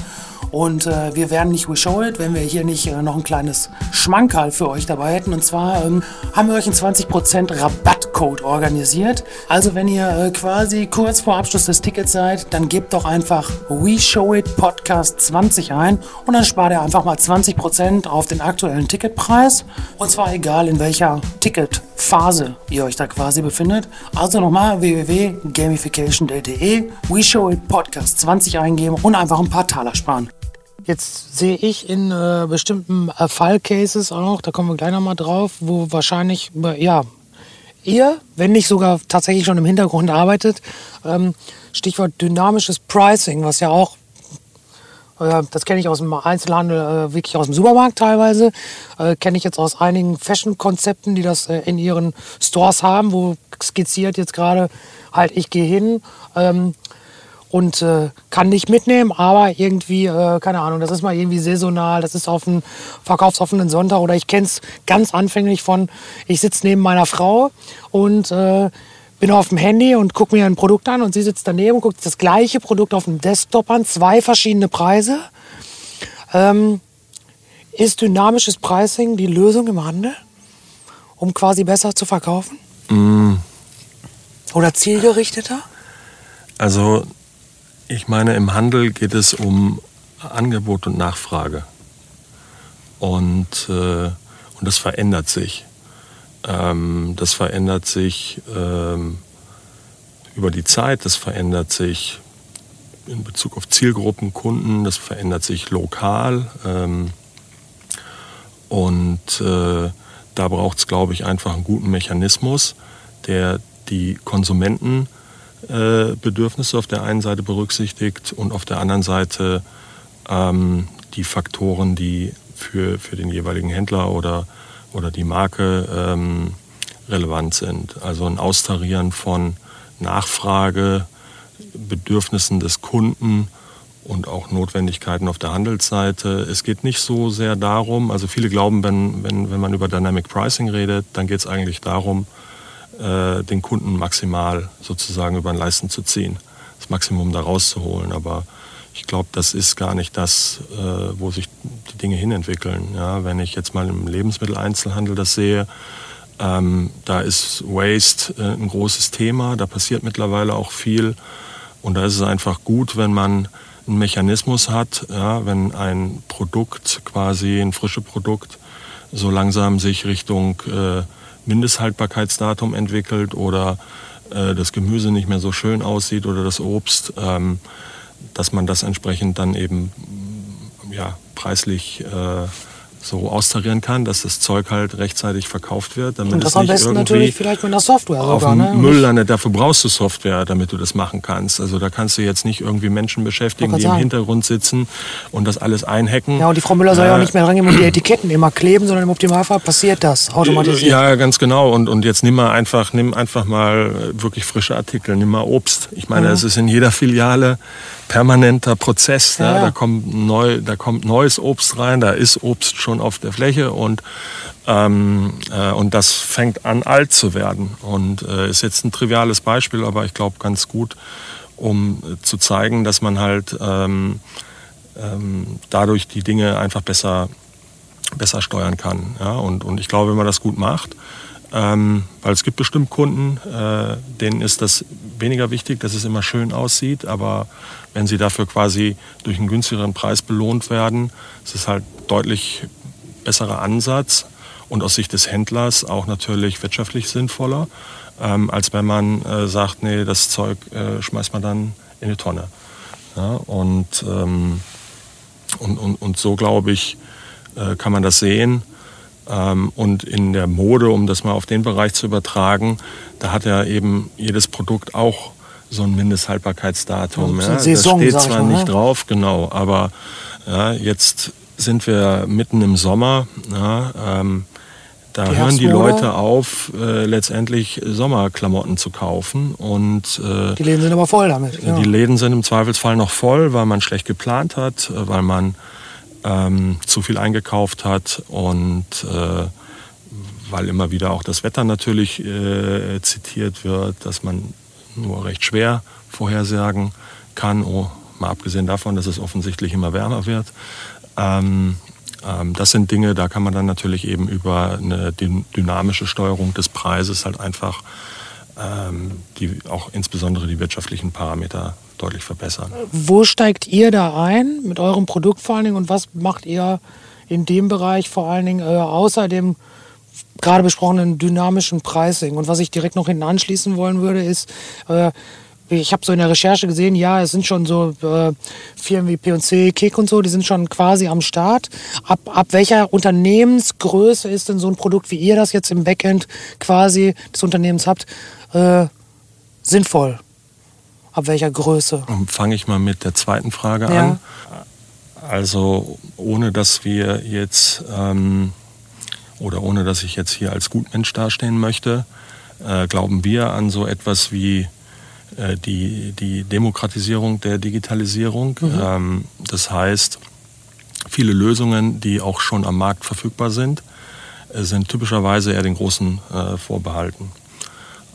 Und äh, wir wären nicht We Show It, wenn wir hier nicht äh, noch ein kleines Schmankerl für euch dabei hätten. Und zwar ähm, haben wir euch einen 20% Rabattcode organisiert. Also wenn ihr äh, quasi kurz vor Abschluss des Tickets seid, dann gebt doch einfach We Show It Podcast 20 ein und dann spart ihr einfach mal 20% auf den aktuellen Ticketpreis. Und zwar egal in welcher Ticketphase ihr euch da quasi befindet. Also nochmal www.gamification.de We Show It Podcast 20 eingeben und einfach ein paar Taler sparen. Jetzt sehe ich in äh, bestimmten äh, Fallcases auch, da kommen wir gleich nochmal drauf, wo wahrscheinlich, äh, ja, ihr, wenn nicht sogar tatsächlich schon im Hintergrund arbeitet, ähm, Stichwort dynamisches Pricing, was ja auch, äh, das kenne ich aus dem Einzelhandel, äh, wirklich aus dem Supermarkt teilweise, äh, kenne ich jetzt aus einigen Fashion-Konzepten, die das äh, in ihren Stores haben, wo skizziert jetzt gerade halt, ich gehe hin, ähm, und äh, kann nicht mitnehmen, aber irgendwie, äh, keine Ahnung, das ist mal irgendwie saisonal, das ist auf einem verkaufsoffenen Sonntag oder ich kenne es ganz anfänglich von, ich sitze neben meiner Frau und äh, bin auf dem Handy und gucke mir ein Produkt an und sie sitzt daneben und guckt das gleiche Produkt auf dem Desktop an, zwei verschiedene Preise. Ähm, ist dynamisches Pricing die Lösung im Handel, um quasi besser zu verkaufen? Mm. Oder zielgerichteter? Also ich meine, im Handel geht es um Angebot und Nachfrage. Und, äh, und das verändert sich. Ähm, das verändert sich ähm, über die Zeit, das verändert sich in Bezug auf Zielgruppen, Kunden, das verändert sich lokal. Ähm, und äh, da braucht es, glaube ich, einfach einen guten Mechanismus, der die Konsumenten äh, Bedürfnisse auf der einen Seite berücksichtigt und auf der anderen Seite ähm, die Faktoren, die für, für den jeweiligen Händler oder, oder die Marke ähm, relevant sind. Also ein Austarieren von Nachfrage, Bedürfnissen des Kunden und auch Notwendigkeiten auf der Handelsseite. Es geht nicht so sehr darum, also viele glauben, wenn, wenn, wenn man über Dynamic Pricing redet, dann geht es eigentlich darum, äh, den Kunden maximal sozusagen über den Leisten zu ziehen, das Maximum da rauszuholen. Aber ich glaube, das ist gar nicht das, äh, wo sich die Dinge hinentwickeln. Ja, wenn ich jetzt mal im Lebensmitteleinzelhandel das sehe, ähm, da ist Waste äh, ein großes Thema, da passiert mittlerweile auch viel. Und da ist es einfach gut, wenn man einen Mechanismus hat, ja, wenn ein Produkt, quasi ein frisches Produkt, so langsam sich Richtung äh, Mindesthaltbarkeitsdatum entwickelt oder äh, das Gemüse nicht mehr so schön aussieht oder das Obst, ähm, dass man das entsprechend dann eben ja, preislich äh, so austarieren kann, dass das Zeug halt rechtzeitig verkauft wird. Damit und das es am nicht besten irgendwie natürlich vielleicht mit einer Software auf sogar. Ne? Müll landet. Dafür brauchst du Software, damit du das machen kannst. Also da kannst du jetzt nicht irgendwie Menschen beschäftigen, die im sagen. Hintergrund sitzen und das alles einhacken. Ja, und die Frau Müller soll ja auch Äh, nicht mehr dran gehen und die Etiketten immer kleben, sondern im Optimalfall passiert das automatisiert. Ja, ganz genau. Und, und jetzt nimm mal einfach, nimm einfach mal wirklich frische Artikel, nimm mal Obst. Ich meine, es ist in jeder Filiale permanenter Prozess. Ja, ja. Da, kommt neu, da kommt neues Obst rein, da ist Obst schon auf der Fläche und, ähm, äh, und das fängt an alt zu werden. Und äh, ist jetzt ein triviales Beispiel, aber ich glaube ganz gut, um äh, zu zeigen, dass man halt ähm, ähm, dadurch die Dinge einfach besser besser steuern kann. Ja? Und, und ich glaube, wenn man das gut macht, ähm, weil es gibt bestimmt Kunden, äh, denen ist das weniger wichtig, dass es immer schön aussieht, aber wenn sie dafür quasi durch einen günstigeren Preis belohnt werden, ist es halt deutlich besserer Ansatz und aus Sicht des Händlers auch natürlich wirtschaftlich sinnvoller, ähm, als wenn man äh, sagt, nee, das Zeug äh, schmeißt man dann in eine Tonne. Ja? Und, ähm, und, und, und so glaube ich, äh, kann man das sehen. Ähm, und in der Mode, um das mal auf den Bereich zu übertragen, da hat ja eben jedes Produkt auch so ein Mindesthaltbarkeitsdatum. Ja, so Ja, Saison, das sag steht zwar mal, nicht ne? drauf, genau, aber ja, jetzt sind wir mitten im Sommer. Ja, ähm, da Die hören die. Leute auf, äh, letztendlich Sommerklamotten zu kaufen. Und äh, Die Läden sind aber voll damit. Ja. die Läden sind im Zweifelsfall noch voll, weil man schlecht geplant hat, äh, weil man ähm, zu viel eingekauft hat und äh, weil immer wieder auch das Wetter natürlich äh, zitiert wird, dass man nur recht schwer vorhersagen kann. Oh, mal abgesehen davon, dass es offensichtlich immer wärmer wird. Ähm, ähm, das sind Dinge, da kann man dann natürlich eben über eine dynamische Steuerung des Preises halt einfach ähm, die, auch insbesondere die wirtschaftlichen Parameter deutlich verbessern. Wo steigt ihr da ein mit eurem Produkt vor allen Dingen und was macht ihr in dem Bereich vor allen Dingen äh, außer dem gerade besprochenen dynamischen Pricing? Und was ich direkt noch hinten anschließen wollen würde, ist, äh, ich habe so in der Recherche gesehen, ja, es sind schon so äh, Firmen wie P&C, Kick und so, die sind schon quasi am Start. Ab, ab welcher Unternehmensgröße ist denn so ein Produkt, wie ihr das jetzt im Backend quasi des Unternehmens habt, äh, sinnvoll? Ab welcher Größe? Fange ich mal mit der zweiten Frage ja. an. Also ohne dass wir jetzt ähm, oder ohne dass ich jetzt hier als Gutmensch dastehen möchte, äh, glauben wir an so etwas wie äh, die, die Demokratisierung der Digitalisierung. Mhm. Ähm, das heißt, viele Lösungen, die auch schon am Markt verfügbar sind, äh, sind typischerweise eher den Großen äh, vorbehalten.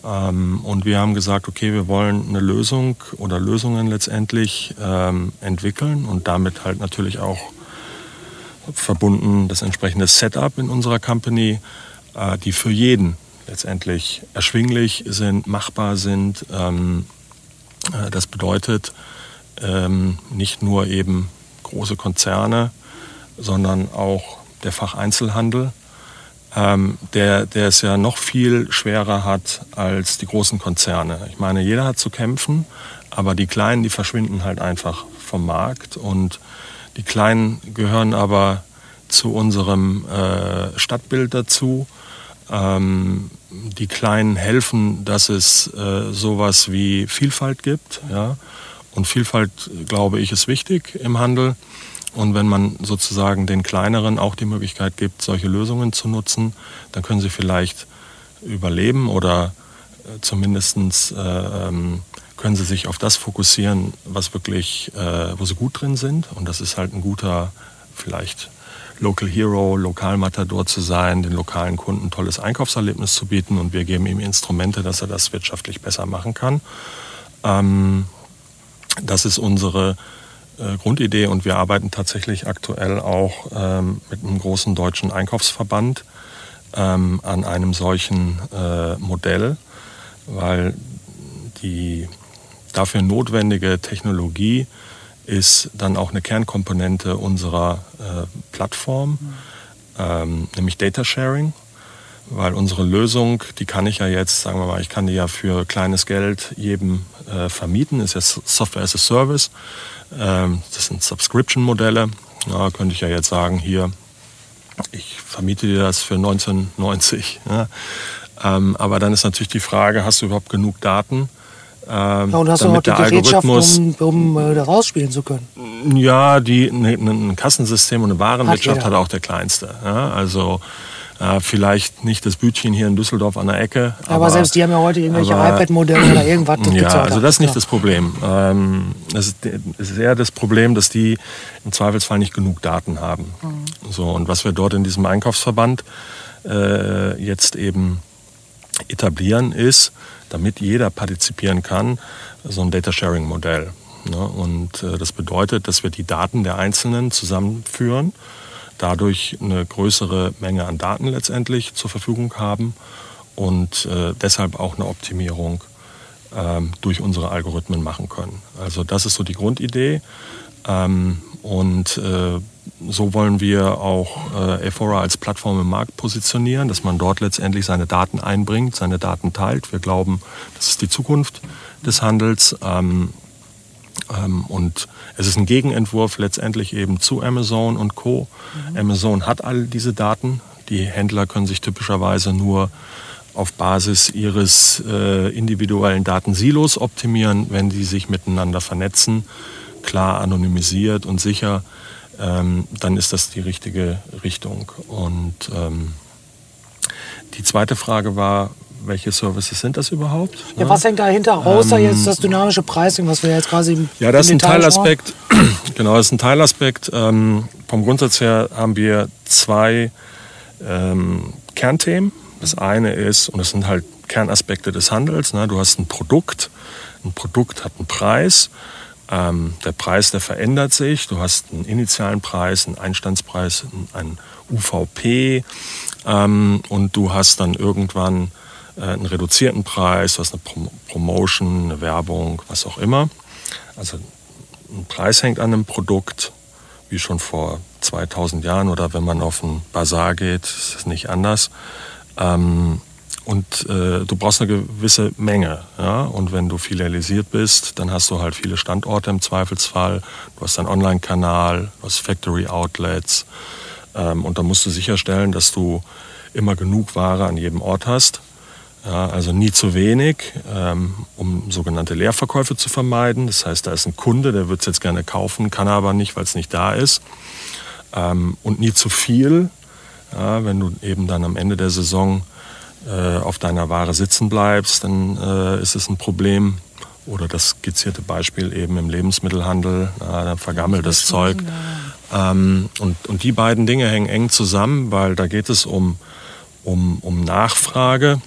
Ähm, und wir haben gesagt, okay, wir wollen eine Lösung oder Lösungen letztendlich ähm, entwickeln und damit halt natürlich auch verbunden das entsprechende Setup in unserer Company, äh, die für jeden letztendlich erschwinglich sind, machbar sind. Ähm, äh, das bedeutet nicht nur eben große Konzerne, sondern auch der Facheinzelhandel, ähm, der, der es ja noch viel schwerer hat als die großen Konzerne. Ich meine, jeder hat zu kämpfen, aber die Kleinen, die verschwinden halt einfach vom Markt und die Kleinen gehören aber zu unserem äh, Stadtbild dazu. Ähm, die Kleinen helfen, dass es äh, sowas wie Vielfalt gibt. Ja? Und Vielfalt, glaube ich, ist wichtig im Handel. Und wenn man sozusagen den Kleineren auch die Möglichkeit gibt, solche Lösungen zu nutzen, dann können sie vielleicht überleben oder äh, zumindest äh, ähm, können sie sich auf das fokussieren, was wirklich, äh, wo sie gut drin sind. Und das ist halt ein guter, vielleicht Local Hero, Lokalmatador zu sein, den lokalen Kunden ein tolles Einkaufserlebnis zu bieten und wir geben ihm Instrumente, dass er das wirtschaftlich besser machen kann. Ähm, das ist unsere äh, Grundidee und wir arbeiten tatsächlich aktuell auch ähm, mit einem großen deutschen Einkaufsverband ähm, an einem solchen äh, Modell, weil die dafür notwendige Technologie ist dann auch eine Kernkomponente unserer äh, Plattform, ähm, nämlich Data Sharing. Weil unsere Lösung, die kann ich ja jetzt, sagen wir mal, ich kann die ja für kleines Geld jedem äh, vermieten, ist ja Software as a Service. Ähm, das sind Subscription-Modelle. Ja, könnte ich ja jetzt sagen, hier, ich vermiete dir das für 1990. Ja. Ähm, aber dann ist natürlich die Frage, hast du überhaupt genug Daten? Ähm, ja, und hast du auch die Gerätschaft, um, um äh, da rausspielen zu können? Ja, die, ne, ne ein Kassensystem und eine Warenwirtschaft hat, hat auch der kleinste. Ja, also äh, vielleicht nicht das Bütchen hier in Düsseldorf an der Ecke. Aber, aber selbst die haben ja heute irgendwelche iPad-Modelle oder irgendwas. ja, also das ist nicht ja. das Problem. Ähm, das ist, ist, eher das Problem, dass die im Zweifelsfall nicht genug Daten haben. Mhm. So, und was wir dort in diesem Einkaufsverband äh, jetzt eben etablieren, ist, damit jeder partizipieren kann, so ein Data Sharing Modell. Ne? Und äh, das bedeutet, dass wir die Daten der Einzelnen zusammenführen, dadurch eine größere Menge an Daten letztendlich zur Verfügung haben und äh, deshalb auch eine Optimierung ähm, durch unsere Algorithmen machen können. Also das ist so die Grundidee. Ähm, und äh, so wollen wir auch äh, Ephora als Plattform im Markt positionieren, dass man dort letztendlich seine Daten einbringt, seine Daten teilt. Wir glauben, das ist die Zukunft des Handels. Ähm, und es ist ein Gegenentwurf letztendlich eben zu Amazon und Co. Mhm. Amazon hat all diese Daten. Die Händler können sich typischerweise nur auf Basis ihres äh, individuellen Datensilos optimieren, wenn die sich miteinander vernetzen, klar anonymisiert und sicher ähm, dann ist das die richtige Richtung. Und ähm, die zweite Frage war, welche Services sind das überhaupt? Ja, was hängt dahinter, außer ähm, jetzt das dynamische Pricing, was wir jetzt quasi Ja, das ist ein Teilaspekt. genau, das ist ein Teilaspekt. Ähm, vom Grundsatz her haben wir zwei ähm, Kernthemen. Das eine ist, und das sind halt Kernaspekte des Handels, ne? du hast ein Produkt, ein Produkt hat einen Preis Ähm, der Preis, der verändert sich. Du hast einen initialen Preis, einen Einstandspreis, einen UVP ähm, und du hast dann irgendwann einen reduzierten Preis, du hast eine Prom Promotion, eine Werbung, was auch immer. Also ein Preis hängt an einem Produkt, wie schon vor 2000 Jahren oder wenn man auf einen Bazar geht, ist es nicht anders. Ähm, und äh, du brauchst eine gewisse Menge. Ja? Und wenn du filialisiert bist, dann hast du halt viele Standorte im Zweifelsfall. Du hast einen Online-Kanal, du hast Factory-Outlets. Ähm, und da musst du sicherstellen, dass du immer genug Ware an jedem Ort hast. Ja, also nie zu wenig, ähm, um sogenannte Leerverkäufe zu vermeiden. Das heißt, da ist ein Kunde, der wird es jetzt gerne kaufen, kann aber nicht, weil es nicht da ist. Ähm, und nie zu viel, ja, wenn du eben dann am Ende der Saison äh, auf deiner Ware sitzen bleibst, dann äh, ist es ein Problem. Oder das skizzierte Beispiel eben im Lebensmittelhandel, na, dann vergammelt das Zeug. Ähm, und, und die beiden Dinge hängen eng zusammen, weil da geht es um, um, um Nachfrage.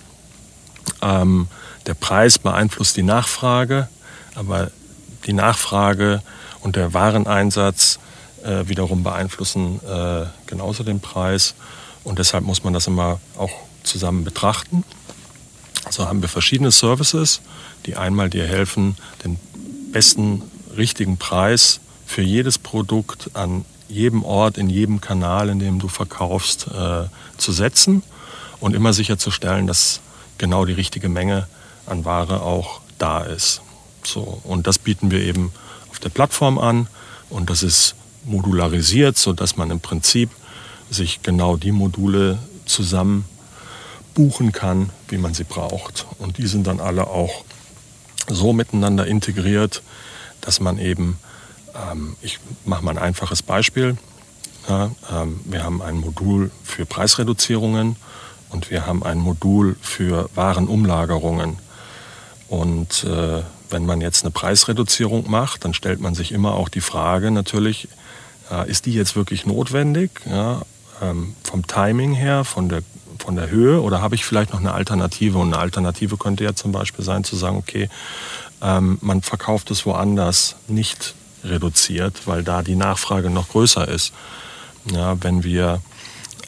Ähm, der Preis beeinflusst die Nachfrage, aber die Nachfrage und der Wareneinsatz äh, wiederum beeinflussen äh, genauso den Preis. Und deshalb muss man das immer auch zusammen betrachten. Also haben wir verschiedene Services, die einmal dir helfen, den besten richtigen Preis für jedes Produkt an jedem Ort, in jedem Kanal, in dem du verkaufst, äh, zu setzen und immer sicherzustellen, dass genau die richtige Menge an Ware auch da ist. So, und das bieten wir eben auf der Plattform an und das ist modularisiert, sodass man im Prinzip sich genau die Module zusammen buchen kann, wie man sie braucht. Und die sind dann alle auch so miteinander integriert, dass man eben, ähm, ich mache mal ein einfaches Beispiel, ja, ähm, wir haben ein Modul für Preisreduzierungen und wir haben ein Modul für Warenumlagerungen. Und äh, wenn man jetzt eine Preisreduzierung macht, dann stellt man sich immer auch die Frage natürlich, äh, ist die jetzt wirklich notwendig? Ja, ähm, vom Timing her, von der von der Höhe oder habe ich vielleicht noch eine Alternative? Und eine Alternative könnte ja zum Beispiel sein zu sagen, okay, ähm, man verkauft es woanders nicht reduziert, weil da die Nachfrage noch größer ist. Ja, wenn wir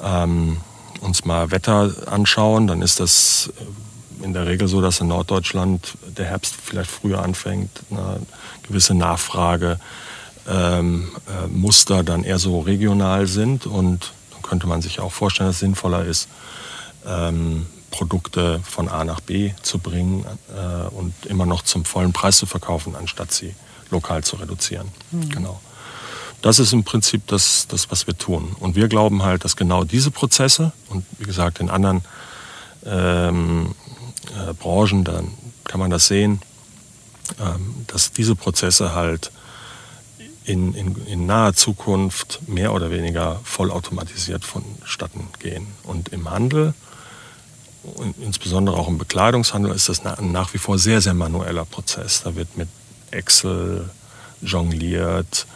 ähm, uns mal Wetter anschauen, dann ist das äh, in der Regel so, dass in Norddeutschland der Herbst vielleicht früher anfängt, eine gewisse Nachfrage ähm, äh, Muster dann eher so regional sind und dann könnte man sich auch vorstellen, dass es sinnvoller ist, ähm, Produkte von A nach B zu bringen äh, und immer noch zum vollen Preis zu verkaufen, anstatt sie lokal zu reduzieren. Mhm. Genau. Das ist im Prinzip das, das, was wir tun. Und wir glauben halt, dass genau diese Prozesse und wie gesagt in anderen ähm, äh, Branchen, dann kann man das sehen, ähm, dass diese Prozesse halt in, in, in naher Zukunft mehr oder weniger vollautomatisiert vonstatten gehen. Und im Handel insbesondere auch im Bekleidungshandel ist das nach wie vor sehr, sehr manueller Prozess. Da wird mit Excel jongliert.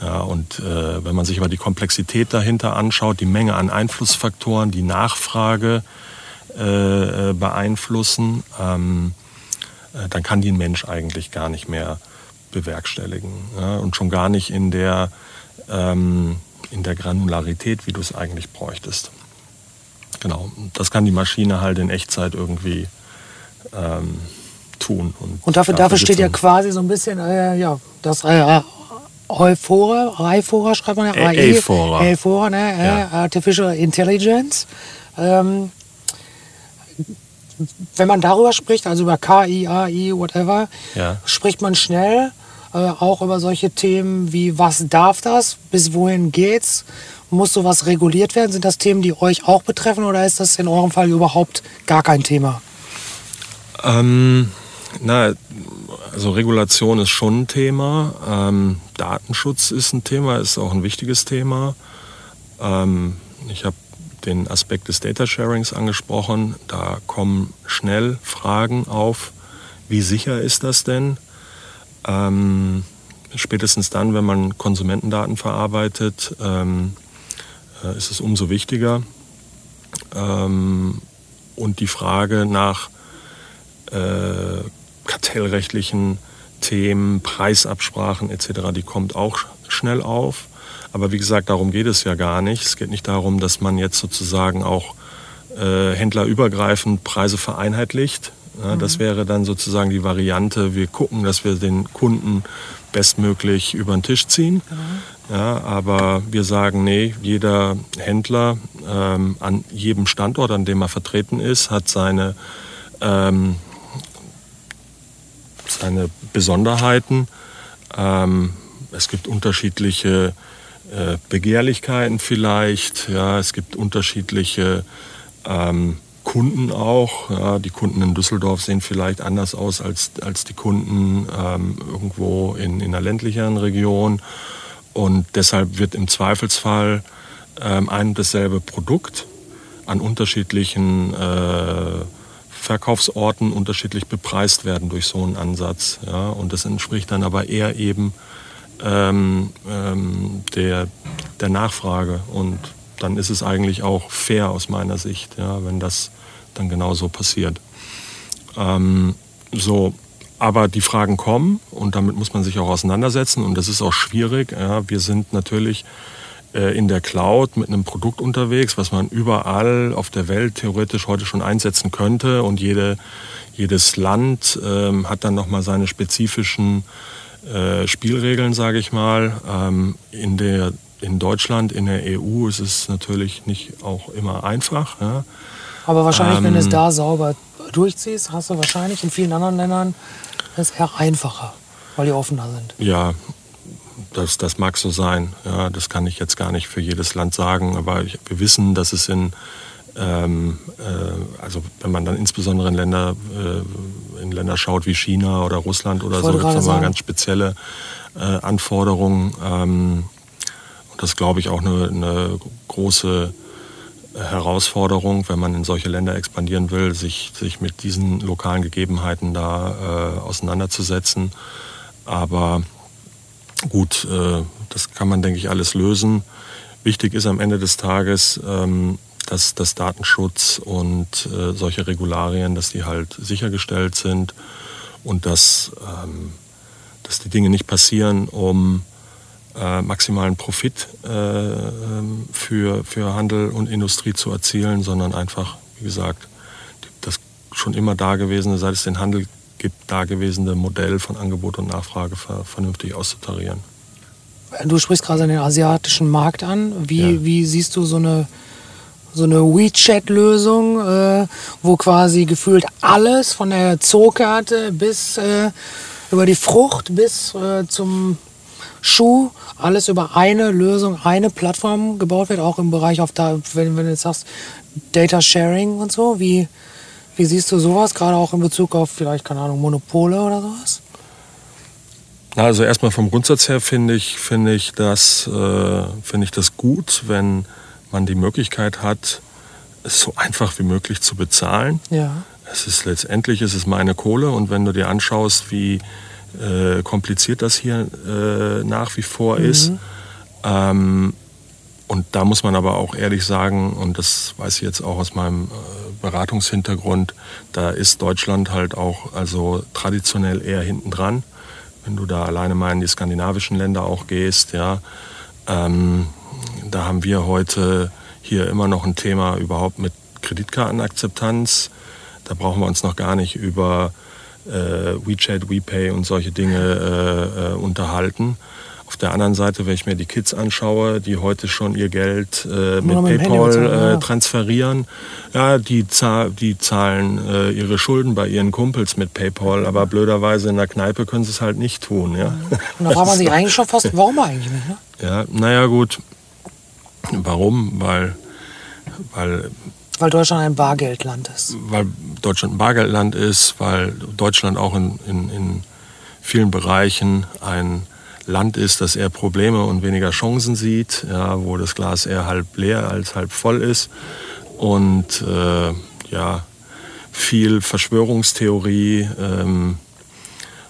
Ja, und äh, wenn man sich aber die Komplexität dahinter anschaut, die Menge an Einflussfaktoren, die Nachfrage äh, beeinflussen, ähm, äh, dann kann die ein Mensch eigentlich gar nicht mehr bewerkstelligen. Ja, und schon gar nicht in der, ähm, in der Granularität, wie du es eigentlich bräuchtest. Genau, das kann die Maschine halt in Echtzeit irgendwie ähm, tun. Und, und dafür, dafür steht ja quasi so ein bisschen äh, ja, das äh, Eufora, Eufora schreibt man ja, Eufora. Eufora, ne? Äh, ja. Artificial Intelligence. Ähm, wenn man darüber spricht, also über KI, AI, whatever, ja. spricht man schnell äh, auch über solche Themen wie was darf das, bis wohin geht's muss sowas reguliert werden? Sind das Themen, die euch auch betreffen oder ist das in eurem Fall überhaupt gar kein Thema? Ähm, na, also Regulation ist schon ein Thema. Ähm, Datenschutz ist ein Thema, ist auch ein wichtiges Thema. Ähm, ich habe den Aspekt des Data Sharings angesprochen. Da kommen schnell Fragen auf. Wie sicher ist das denn? Ähm, spätestens dann, wenn man Konsumentendaten verarbeitet, ähm, äh, ist es umso wichtiger. Ähm, und die Frage nach äh, kartellrechtlichen Themen, Preisabsprachen etc., die kommt auch schnell auf. Aber wie gesagt, darum geht es ja gar nicht. Es geht nicht darum, dass man jetzt sozusagen auch äh, händlerübergreifend Preise vereinheitlicht. Ja, mhm. Das wäre dann sozusagen die Variante, wir gucken, dass wir den Kunden bestmöglich über den Tisch ziehen. Mhm. Ja, aber wir sagen, nee, jeder Händler ähm, an jedem Standort, an dem er vertreten ist, hat seine, ähm, seine Besonderheiten. Ähm, es gibt unterschiedliche äh, Begehrlichkeiten vielleicht. Ja, es gibt unterschiedliche ähm, Kunden auch. Ja, die Kunden in Düsseldorf sehen vielleicht anders aus als, als die Kunden ähm, irgendwo in, in einer ländlicheren Region. Und deshalb wird im Zweifelsfall ähm, ein und dasselbe Produkt an unterschiedlichen äh, Verkaufsorten unterschiedlich bepreist werden durch so einen Ansatz. Ja? Und das entspricht dann aber eher eben ähm, ähm, der, der Nachfrage. Und dann ist es eigentlich auch fair aus meiner Sicht, ja, wenn das dann genauso passiert. Ähm, so, aber die Fragen kommen und damit muss man sich auch auseinandersetzen und das ist auch schwierig. Ja. Wir sind natürlich in der Cloud mit einem Produkt unterwegs, was man überall auf der Welt theoretisch heute schon einsetzen könnte und jede, jedes Land ähm, hat dann nochmal seine spezifischen äh, Spielregeln, sage ich mal. Ähm, in, der, in Deutschland, in der EU ist es natürlich nicht auch immer einfach. Ja. Aber wahrscheinlich, ähm, wenn du es ähm, da sauber durchziehst, hast du wahrscheinlich in vielen anderen Ländern es eher einfacher, weil die offener sind. Ja, das, das mag so sein. Ja, das kann ich jetzt gar nicht für jedes Land sagen, aber ich, wir wissen, dass es in ähm, äh, also wenn man dann insbesondere in Länder, äh, in Länder schaut wie China oder Russland oder so, gibt es mal ganz spezielle äh, Anforderungen. Ähm, und das glaube ich auch eine, eine, große Herausforderung, wenn man in solche Länder expandieren will, sich, sich mit diesen lokalen Gegebenheiten da äh, auseinanderzusetzen. Aber gut, äh, das kann man, denke ich, alles lösen. Wichtig ist am Ende des Tages, ähm, dass, dass Datenschutz und äh, solche Regularien, dass die halt sichergestellt sind und dass, ähm, dass die Dinge nicht passieren, um äh, maximalen Profit äh, ähm, für, für Handel und Industrie zu erzielen, sondern einfach, wie gesagt, das schon immer dagewesene, seit es den Handel gibt, dagewesene Modell von Angebot und Nachfrage ver vernünftig auszutarieren. Du sprichst gerade den asiatischen Markt an. Wie, ja. wie siehst du so eine so eine WeChat-Lösung, äh, wo quasi gefühlt alles von der Zookarte bis äh, über die Frucht bis äh, zum Schuh, alles über eine Lösung, eine Plattform gebaut wird, auch im Bereich auf da, wenn, wenn du jetzt sagst, Data Sharing und so. Wie, wie siehst du sowas, gerade auch in Bezug auf vielleicht, keine Ahnung, Monopole oder sowas? Also erstmal vom Grundsatz her finde ich, finde ich, das, äh, finde ich das gut, wenn man die Möglichkeit hat, es so einfach wie möglich zu bezahlen. Ja. Es ist letztendlich es ist meine Kohle und wenn du dir anschaust, wie äh, kompliziert das hier äh, nach wie vor mhm. ist, ähm, und da muss man aber auch ehrlich sagen, und das weiß ich jetzt auch aus meinem äh, Beratungshintergrund, da ist Deutschland halt auch also traditionell eher hinten dran. Wenn du da alleine mal in die skandinavischen Länder auch gehst, ja, ähm, da haben wir heute hier immer noch ein Thema überhaupt mit Kreditkartenakzeptanz. Da brauchen wir uns noch gar nicht über äh, WeChat, WePay und solche Dinge äh, äh, unterhalten. Auf der anderen Seite, wenn ich mir die Kids anschaue, die heute schon ihr Geld äh, mit, mit PayPal äh, transferieren, ja, die, zahl die zahlen äh, ihre Schulden bei ihren Kumpels mit PayPal, aber blöderweise in der Kneipe können sie es halt nicht tun. Ja. Und da fragt man sich eigentlich schon fast, warum eigentlich nicht? Ne? Ja, naja gut, Warum? Weil, weil weil Deutschland ein Bargeldland ist. Weil Deutschland ein Bargeldland ist, weil Deutschland auch in, in, in vielen Bereichen ein Land ist, das eher Probleme und weniger Chancen sieht, ja, wo das Glas eher halb leer als halb voll ist. Und äh, ja, viel Verschwörungstheorie ähm,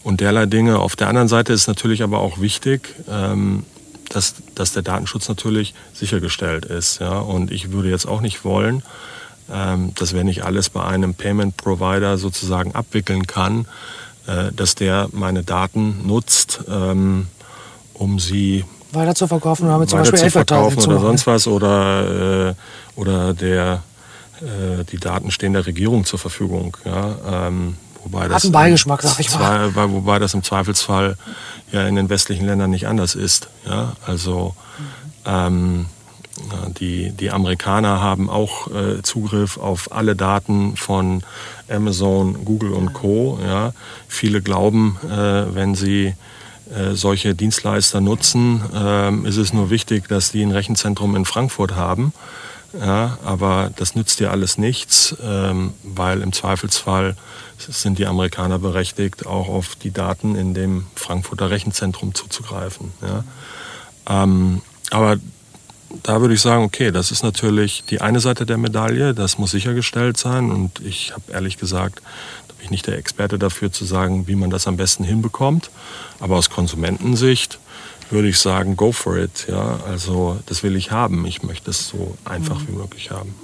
und derlei Dinge. Auf der anderen Seite ist natürlich aber auch wichtig, ähm, dass, dass der Datenschutz natürlich sichergestellt ist. Ja? Und ich würde jetzt auch nicht wollen, ähm, dass wenn ich alles bei einem Payment Provider sozusagen abwickeln kann, äh, dass der meine Daten nutzt, ähm, um sie weiter zu verkaufen oder mit zum Beispiel zu verkaufen oder sonst was oder, äh, oder der, äh, die Daten stehen der Regierung zur Verfügung. Ja? Ähm, wobei Hat das einen Beigeschmack, sag ich mal. Zwei, wobei das im Zweifelsfall ja in den westlichen Ländern nicht anders ist. Ja? Also ähm, ja, die, die Amerikaner haben auch äh, Zugriff auf alle Daten von Amazon, Google und Co. Ja? Viele glauben, äh, wenn sie äh, solche Dienstleister nutzen, ähm, ist es nur wichtig, dass die ein Rechenzentrum in Frankfurt haben. Ja, aber das nützt dir alles nichts, ähm, weil im Zweifelsfall sind die Amerikaner berechtigt, auch auf die Daten in dem Frankfurter Rechenzentrum zuzugreifen. Ja. Ähm, aber da würde ich sagen, okay, das ist natürlich die eine Seite der Medaille, das muss sichergestellt sein und ich habe ehrlich gesagt, da bin ich nicht der Experte dafür zu sagen, wie man das am besten hinbekommt, aber aus Konsumentensicht würde ich sagen, go for it. Ja, also das will ich haben. Ich möchte es so einfach wie möglich haben.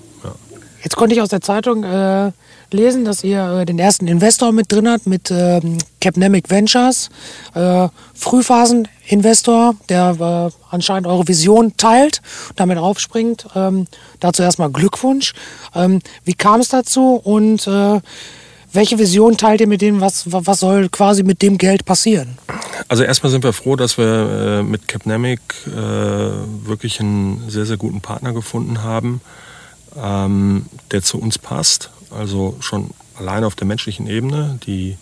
Jetzt konnte ich aus der Zeitung äh, lesen, dass ihr äh, den ersten Investor mit drin habt, mit ähm, Capnemic Ventures, äh, Frühphaseninvestor, der äh, anscheinend eure Vision teilt, damit aufspringt. Ähm, dazu erstmal Glückwunsch. Ähm, wie kam es dazu und äh, welche Vision teilt ihr mit denen? Was, was soll quasi mit dem Geld passieren? Also erstmal sind wir froh, dass wir äh, mit Capnemic äh, wirklich einen sehr, sehr guten Partner gefunden haben, ähm, der zu uns passt. Also schon allein auf der menschlichen Ebene. Die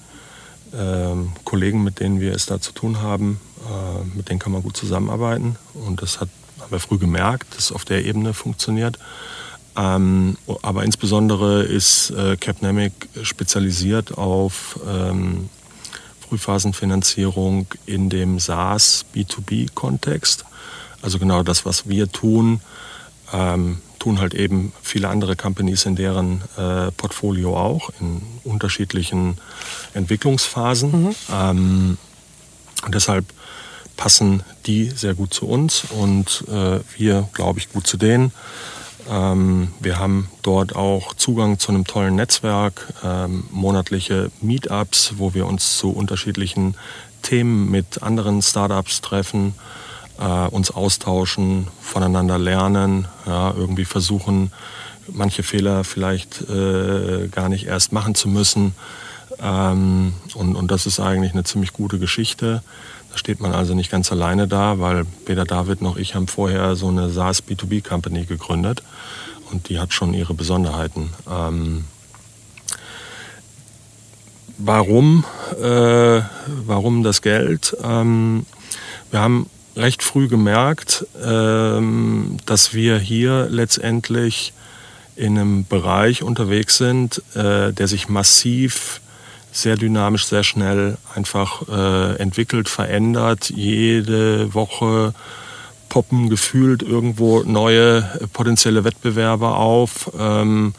ähm, Kollegen, mit denen wir es da zu tun haben, äh, mit denen kann man gut zusammenarbeiten. Und das hat, haben wir früh gemerkt, dass es auf der Ebene funktioniert. Ähm, aber insbesondere ist äh, Capnemic spezialisiert auf ähm, Frühphasenfinanzierung in dem SaaS B2B-Kontext. Also genau das, was wir tun, ähm, tun halt eben viele andere Companies in deren äh, Portfolio auch, in unterschiedlichen Entwicklungsphasen. Mhm. Ähm, und deshalb passen die sehr gut zu uns und äh, wir, glaube ich, gut zu denen. Ähm, wir haben dort auch Zugang zu einem tollen Netzwerk, ähm, monatliche Meetups, wo wir uns zu unterschiedlichen Themen mit anderen Startups treffen, äh, uns austauschen, voneinander lernen, ja, irgendwie versuchen, manche Fehler vielleicht äh, gar nicht erst machen zu müssen. Ähm, und, und das ist eigentlich eine ziemlich gute Geschichte. Da steht man also nicht ganz alleine da, weil weder David noch ich haben vorher so eine SaaS B2B Company gegründet und die hat schon ihre Besonderheiten. Ähm, warum, äh, warum das Geld? Ähm, wir haben recht früh gemerkt, ähm, dass wir hier letztendlich in einem Bereich unterwegs sind, äh, der sich massiv sehr dynamisch, sehr schnell einfach äh, entwickelt, verändert. Jede Woche poppen gefühlt irgendwo neue äh, potenzielle Wettbewerber auf. Ähm,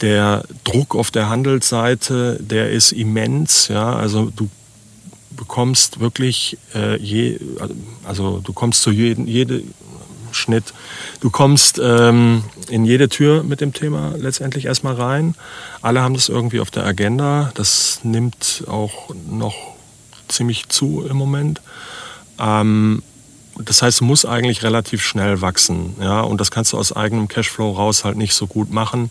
der Druck auf der Handelsseite, der ist immens. Ja? Also du bekommst wirklich äh, je, also du kommst zu jedem jede Schnitt, du kommst ähm, in jede Tür mit dem Thema letztendlich erstmal rein. Alle haben das irgendwie auf der Agenda. Das nimmt auch noch ziemlich zu im Moment. Ähm, das heißt, du musst eigentlich relativ schnell wachsen. Ja? Und das kannst du aus eigenem Cashflow raus halt nicht so gut machen.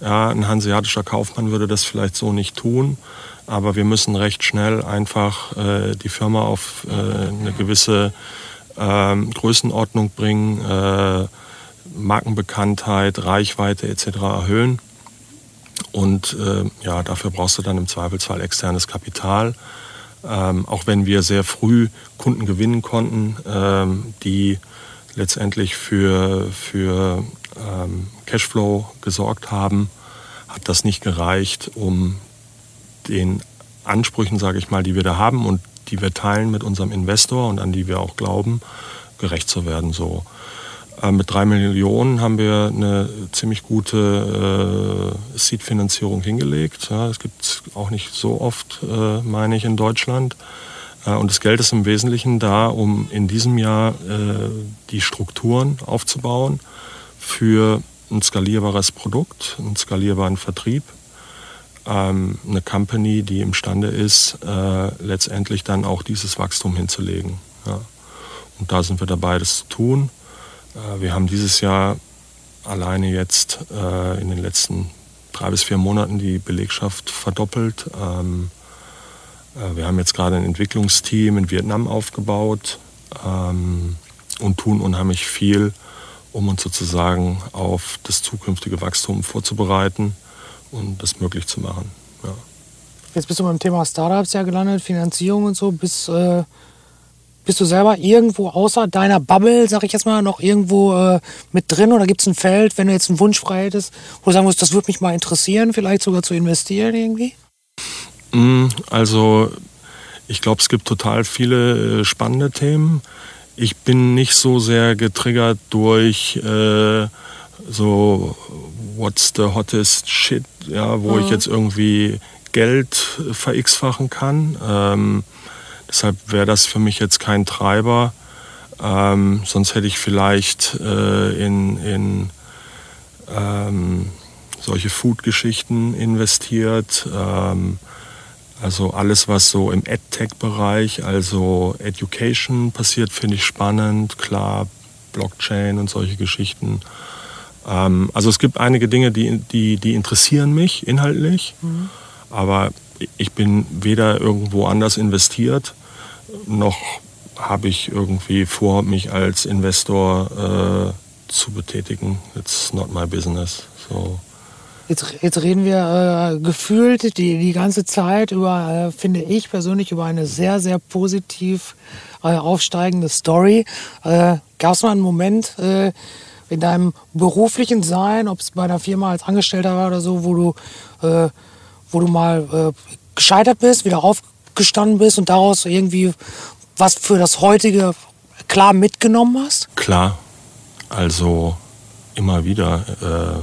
Ja, ein hanseatischer Kaufmann würde das vielleicht so nicht tun. Aber wir müssen recht schnell einfach äh, die Firma auf äh, eine gewisse äh, Größenordnung bringen, äh, Markenbekanntheit, Reichweite etc. erhöhen. Und äh, ja, dafür brauchst du dann im Zweifelsfall externes Kapital. Ähm, auch wenn wir sehr früh Kunden gewinnen konnten, ähm, die letztendlich für, für ähm, Cashflow gesorgt haben, hat das nicht gereicht, um den Ansprüchen, sage ich mal, die wir da haben und die wir teilen mit unserem Investor und an die wir auch glauben, gerecht zu werden. So. Äh, mit drei Millionen haben wir eine ziemlich gute äh, Seed-Finanzierung hingelegt. Ja, gibt es auch nicht so oft, äh, meine ich, in Deutschland. Äh, und das Geld ist im Wesentlichen da, um in diesem Jahr äh, die Strukturen aufzubauen für ein skalierbares Produkt, einen skalierbaren Vertrieb ähm, eine Company, die imstande ist, äh, letztendlich dann auch dieses Wachstum hinzulegen. Ja. Und da sind wir dabei, das zu tun. Äh, wir haben dieses Jahr alleine jetzt äh, in den letzten drei bis vier Monaten die Belegschaft verdoppelt. Ähm, äh, wir haben jetzt gerade ein Entwicklungsteam in Vietnam aufgebaut ähm, und tun unheimlich viel, um uns sozusagen auf das zukünftige Wachstum vorzubereiten und das möglich zu machen. Ja. Jetzt bist du beim Thema Startups ja gelandet, Finanzierung und so. Bist, äh, bist du selber irgendwo außer deiner Bubble, sag ich jetzt mal, noch irgendwo äh, mit drin? Oder gibt es ein Feld, wenn du jetzt einen Wunsch frei hättest, wo du sagen musst, das würde mich mal interessieren, vielleicht sogar zu investieren irgendwie? Mm, also ich glaube, es gibt total viele äh, spannende Themen. Ich bin nicht so sehr getriggert durch äh, so what's the hottest shit, ja, wo mhm. ich jetzt irgendwie Geld verX-fachen kann. Ähm, deshalb wäre das für mich jetzt kein Treiber. Ähm, sonst hätte ich vielleicht äh, in, in ähm, solche Food-Geschichten investiert. Ähm, also alles, was so im EdTech-Bereich, also Education passiert, finde ich spannend. Klar, Blockchain und solche Geschichten. Ähm, also es gibt einige Dinge, die, die, die interessieren mich inhaltlich, mhm. aber ich bin weder irgendwo anders investiert, noch habe ich irgendwie vor, mich als Investor äh, zu betätigen. It's not my business. So. Jetzt, jetzt reden wir äh, gefühlt die, die ganze Zeit über, äh, finde ich persönlich, über eine sehr, sehr positiv äh, aufsteigende Story. Äh, Gab es mal einen Moment, äh, in deinem beruflichen Sein, ob es bei einer Firma als Angestellter war oder so, wo du, äh, wo du mal äh, gescheitert bist, wieder aufgestanden bist und daraus irgendwie was für das heutige klar mitgenommen hast? Klar, also immer wieder. Äh,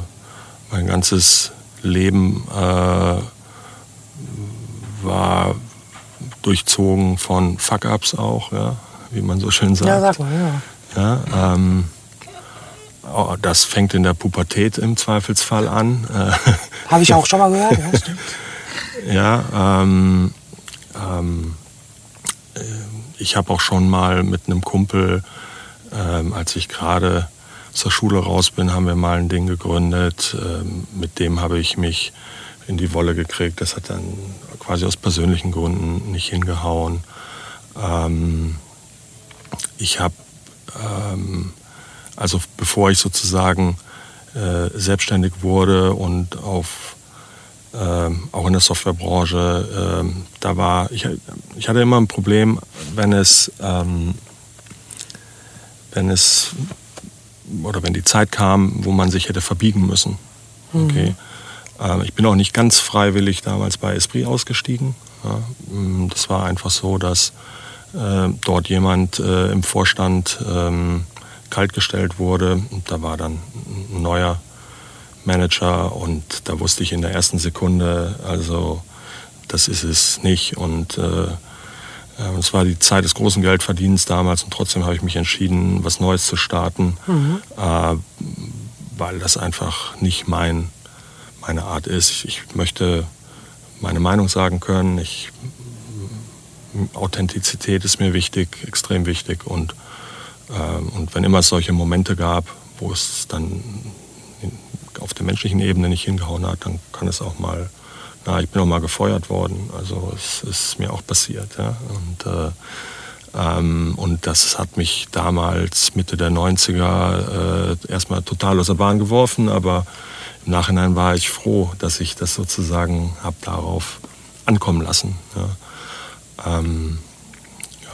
mein ganzes Leben äh, war durchzogen von Fuck-Ups auch, ja, wie man so schön sagt. Ja, sag mal, ja. ja ähm, das fängt in der Pubertät im Zweifelsfall an. Habe ich auch schon mal gehört. Ja, ja ähm, ähm, äh, ich habe auch schon mal mit einem Kumpel, ähm, als ich gerade zur Schule raus bin, haben wir mal ein Ding gegründet. Ähm, mit dem habe ich mich in die Wolle gekriegt. Das hat dann quasi aus persönlichen Gründen nicht hingehauen. Ähm, ich habe ähm, also bevor ich sozusagen äh, selbstständig wurde und auf äh, auch in der Softwarebranche, äh, da war ich, ich hatte immer ein Problem, wenn es ähm, wenn es oder wenn die Zeit kam, wo man sich hätte verbiegen müssen. Mhm. Okay. Mhm. ich bin auch nicht ganz freiwillig damals bei Esprit ausgestiegen. Ja, mm, das war einfach so, dass äh, dort jemand äh, im Vorstand ähm, kaltgestellt wurde. Da war dann ein neuer Manager und da wusste ich in der ersten Sekunde, also das ist es nicht. Und äh, äh, es war die Zeit des großen Geldverdienens damals und trotzdem habe ich mich entschieden, was Neues zu starten, mhm. äh, weil das einfach nicht mein, meine Art ist. Ich, ich möchte meine Meinung sagen können. Ich, Authentizität ist mir wichtig, extrem wichtig und und wenn immer es solche Momente gab, wo es dann auf der menschlichen Ebene nicht hingehauen hat, dann kann es auch mal, na, ich bin auch mal gefeuert worden. Also es ist mir auch passiert. Ja? Und, äh, ähm, und das hat mich damals Mitte der 90er äh, erstmal total aus der Bahn geworfen, aber im Nachhinein war ich froh, dass ich das sozusagen habe darauf ankommen lassen. Ja? Ähm,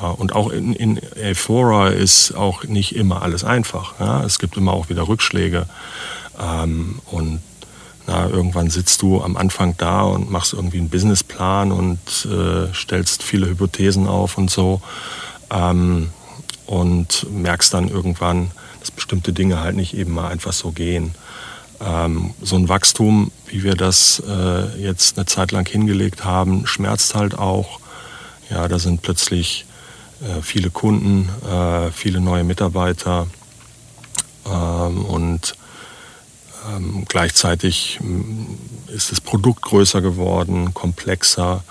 ja, und auch in, in Ephora ist auch nicht immer alles einfach. Ja? Es gibt immer auch wieder Rückschläge. Ähm, und na, irgendwann sitzt du am Anfang da und machst irgendwie einen Businessplan und äh, stellst viele Hypothesen auf und so. Ähm, und merkst dann irgendwann, dass bestimmte Dinge halt nicht eben mal einfach so gehen. Ähm, so ein Wachstum, wie wir das äh, jetzt eine Zeit lang hingelegt haben, schmerzt halt auch. Ja, da sind plötzlich viele Kunden, äh, viele neue Mitarbeiter ähm, und Ähm, gleichzeitig mm, ist das Produkt größer geworden, komplexer.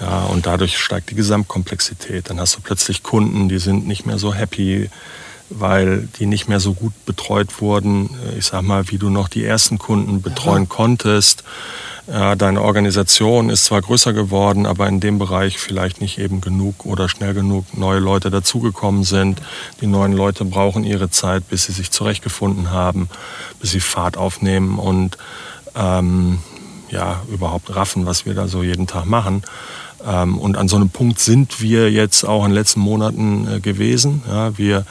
Ja, und dadurch steigt die Gesamtkomplexität. Dann hast du plötzlich Kunden, die sind nicht mehr so happy, weil die nicht mehr so gut betreut wurden. Ich sag mal, wie du noch die ersten Kunden betreuen ja. konntest. Ja, deine Organisation ist zwar größer geworden, aber in dem Bereich vielleicht nicht eben genug oder schnell genug neue Leute dazugekommen sind. Die neuen Leute brauchen ihre Zeit, bis sie sich zurechtgefunden haben, bis sie Fahrt aufnehmen und ähm, ja, überhaupt raffen, was wir da so jeden Tag machen. Ähm, und an so einem Punkt sind wir jetzt auch in den letzten Monaten äh, gewesen. Ja, wir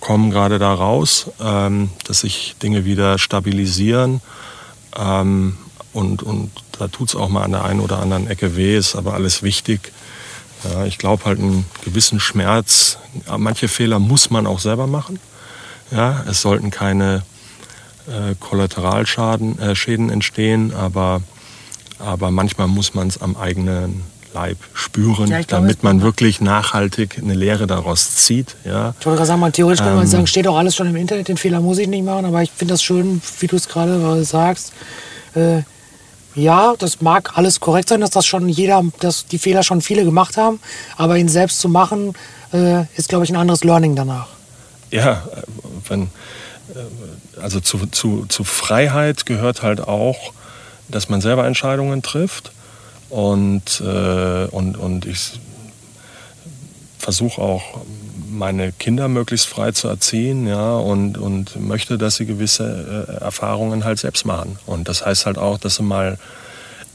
kommen gerade da raus, ähm, dass sich Dinge wieder stabilisieren. Ähm, und, und da tut es auch mal an der einen oder anderen Ecke weh, ist aber alles wichtig. Ja, ich glaube halt einen gewissen Schmerz, manche Fehler muss man auch selber machen. Ja, es sollten keine äh, Kollateralschäden äh, entstehen, aber, aber manchmal muss man es am eigenen Leib spüren, ja, glaube, damit man wirklich nachhaltig eine Lehre daraus zieht. Ja. Ich wollte gerade sagen, man, theoretisch ähm, kann man sagen, steht auch alles schon im Internet, den Fehler muss ich nicht machen, aber ich finde das schön, wie du es gerade sagst. Äh, ja, das mag alles korrekt sein, dass das schon jeder, dass die Fehler schon viele gemacht haben, aber ihn selbst zu machen, äh, ist, glaube ich, ein anderes Learning danach. Ja, wenn, äh, also zu, zu, zu Freiheit gehört halt auch, dass man selber Entscheidungen trifft und, äh, und, und ich versuche auch meine Kinder möglichst frei zu erziehen ja, und, und möchte, dass sie gewisse äh, Erfahrungen halt selbst machen. Und das heißt halt auch, dass sie mal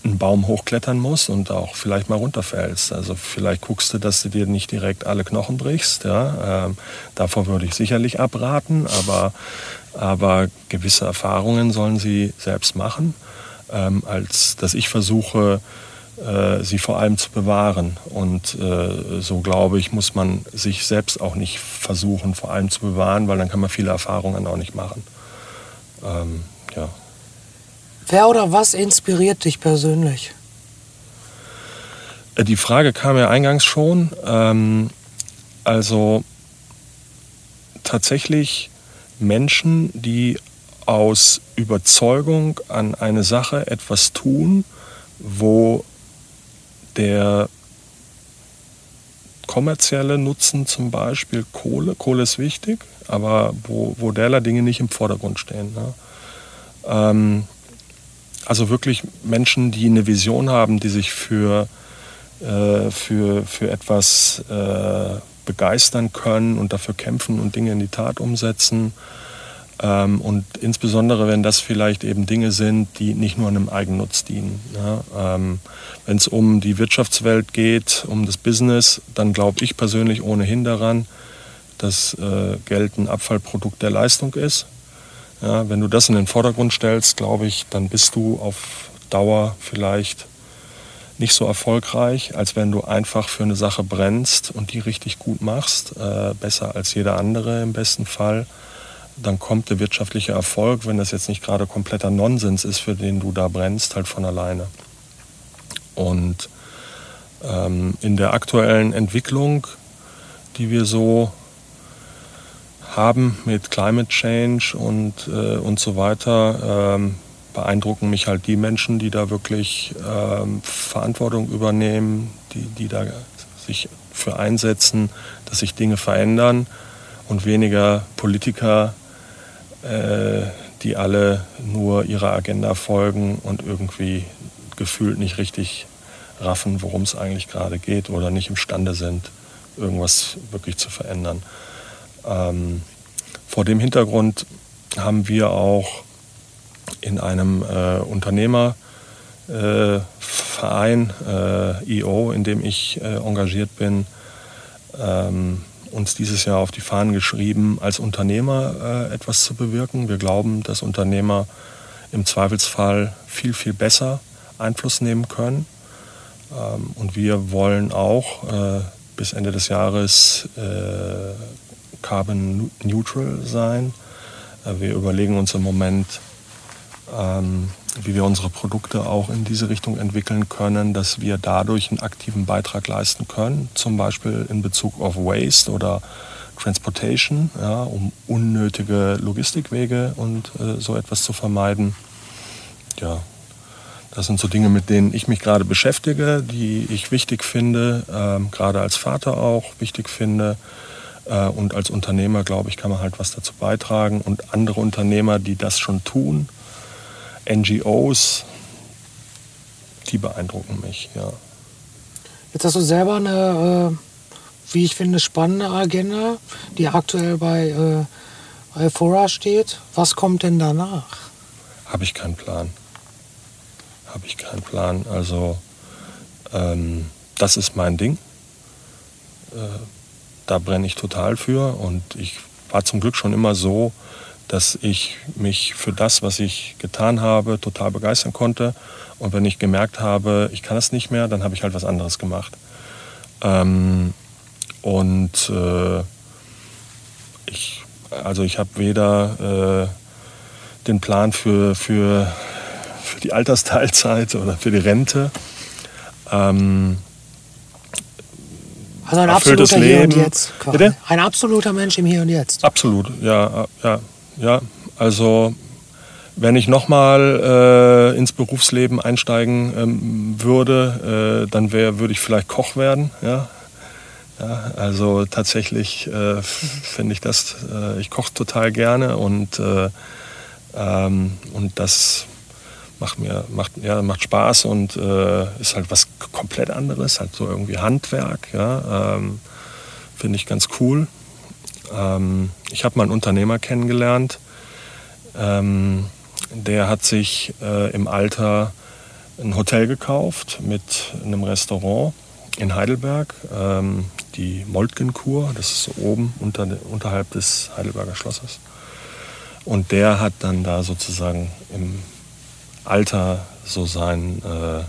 einen Baum hochklettern musst und auch vielleicht mal runterfällst. Also vielleicht guckst du, dass du dir nicht direkt alle Knochen brichst. Ja. Ähm, davor würde ich sicherlich abraten, aber, aber gewisse Erfahrungen sollen sie selbst machen, ähm, als dass ich versuche, sie vor allem zu bewahren. Und äh, so glaube ich, muss man sich selbst auch nicht versuchen, vor allem zu bewahren, weil dann kann man viele Erfahrungen auch nicht machen. Ähm, ja. Wer oder was inspiriert dich persönlich? Äh, die Frage kam ja eingangs schon. Ähm, also tatsächlich Menschen, die aus Überzeugung an eine Sache etwas tun, wo der kommerzielle Nutzen zum Beispiel Kohle, Kohle ist wichtig, aber wo, wo derlei Dinge nicht im Vordergrund stehen. Ne? Ähm, also wirklich Menschen, die eine Vision haben, die sich für, äh, für, für etwas äh, begeistern können und dafür kämpfen und Dinge in die Tat umsetzen. Ähm, und insbesondere, wenn das vielleicht eben Dinge sind, die nicht nur einem Eigennutz dienen. Ja? Ähm, wenn es um die Wirtschaftswelt geht, um das Business, dann glaube ich persönlich ohnehin daran, dass äh, Geld ein Abfallprodukt der Leistung ist. Ja, wenn du das in den Vordergrund stellst, glaube ich, dann bist du auf Dauer vielleicht nicht so erfolgreich, als wenn du einfach für eine Sache brennst und die richtig gut machst, äh, besser als jeder andere im besten Fall dann kommt der wirtschaftliche Erfolg, wenn das jetzt nicht gerade kompletter Nonsens ist, für den du da brennst, halt von alleine. Und ähm, in der aktuellen Entwicklung, die wir so haben mit Climate Change und, äh, und so weiter, ähm, beeindrucken mich halt die Menschen, die da wirklich ähm, Verantwortung übernehmen, die, die da sich für einsetzen, dass sich Dinge verändern und weniger Politiker, äh, die alle nur ihrer Agenda folgen und irgendwie gefühlt nicht richtig raffen, worum es eigentlich gerade geht oder nicht imstande sind, irgendwas wirklich zu verändern. Ähm, vor dem Hintergrund haben wir auch in einem äh, Unternehmerverein, äh, EO, in dem ich äh, engagiert bin, ähm, uns dieses Jahr auf die Fahnen geschrieben, als Unternehmer äh, etwas zu bewirken. Wir glauben, dass Unternehmer im Zweifelsfall viel, viel besser Einfluss nehmen können. Ähm, und wir wollen auch äh, bis Ende des Jahres äh, carbon neutral sein. Wir überlegen uns im Moment, ähm, wie wir unsere Produkte auch in diese Richtung entwickeln können, dass wir dadurch einen aktiven Beitrag leisten können, zum Beispiel in Bezug auf Waste oder Transportation, ja, um unnötige Logistikwege und äh, so etwas zu vermeiden. Ja, das sind so Dinge, mit denen ich mich gerade beschäftige, die ich wichtig finde, äh, gerade als Vater auch wichtig finde. Äh, und als Unternehmer, glaube ich, kann man halt was dazu beitragen. Und andere Unternehmer, die das schon tun, NGOs, die beeindrucken mich, ja. Jetzt hast du selber eine, äh, wie ich finde, spannende Agenda, die aktuell bei, äh, bei Fora steht. Was kommt denn danach? Habe ich keinen Plan. Habe ich keinen Plan. Also, ähm, das ist mein Ding. Äh, da brenne ich total für und ich war zum Glück schon immer so, dass ich mich für das, was ich getan habe, total begeistern konnte. Und wenn ich gemerkt habe, ich kann es nicht mehr, dann habe ich halt was anderes gemacht. Ähm, und äh, ich, also ich habe weder äh, den Plan für, für, für die Altersteilzeit oder für die Rente. Ähm, also ein absoluter Leben. Hier und Jetzt. Quasi. Ein absoluter Mensch im Hier und Jetzt. Absolut, ja, ja, ja. Also wenn ich nochmal äh, ins Berufsleben einsteigen ähm, würde, äh, dann würde ich vielleicht Koch werden. Ja? ja also tatsächlich äh, finde ich das, äh, ich koche total gerne und, äh, ähm, und das macht mir macht, ja, macht Spaß und äh, ist halt was komplett anderes, halt so irgendwie Handwerk. Ja? Ähm, finde ich ganz cool. Ähm, ich habe mal einen Unternehmer kennengelernt, ähm, der hat sich äh, im Alter ein Hotel gekauft mit einem Restaurant in Heidelberg, ähm, die Moltkenkur, das ist so oben unter, unterhalb des Heidelberger Schlosses. Und der hat dann da sozusagen im Alter so sein, äh,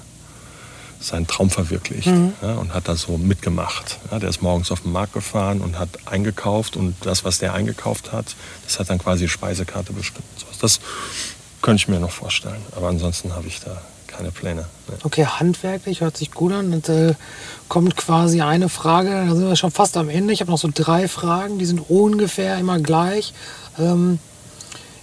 seinen Traum verwirklicht mhm. ja, und hat da so mitgemacht. Ja, der ist morgens auf den Markt gefahren und hat eingekauft und das, was der eingekauft hat, das hat dann quasi die Speisekarte bestimmt. Das könnte ich mir noch vorstellen, aber ansonsten habe ich da keine Pläne. Ne. Okay, handwerklich hört sich gut an. Und, äh, kommt quasi eine Frage, da sind wir schon fast am Ende. Ich habe noch so drei Fragen, die sind ungefähr immer gleich. Ähm,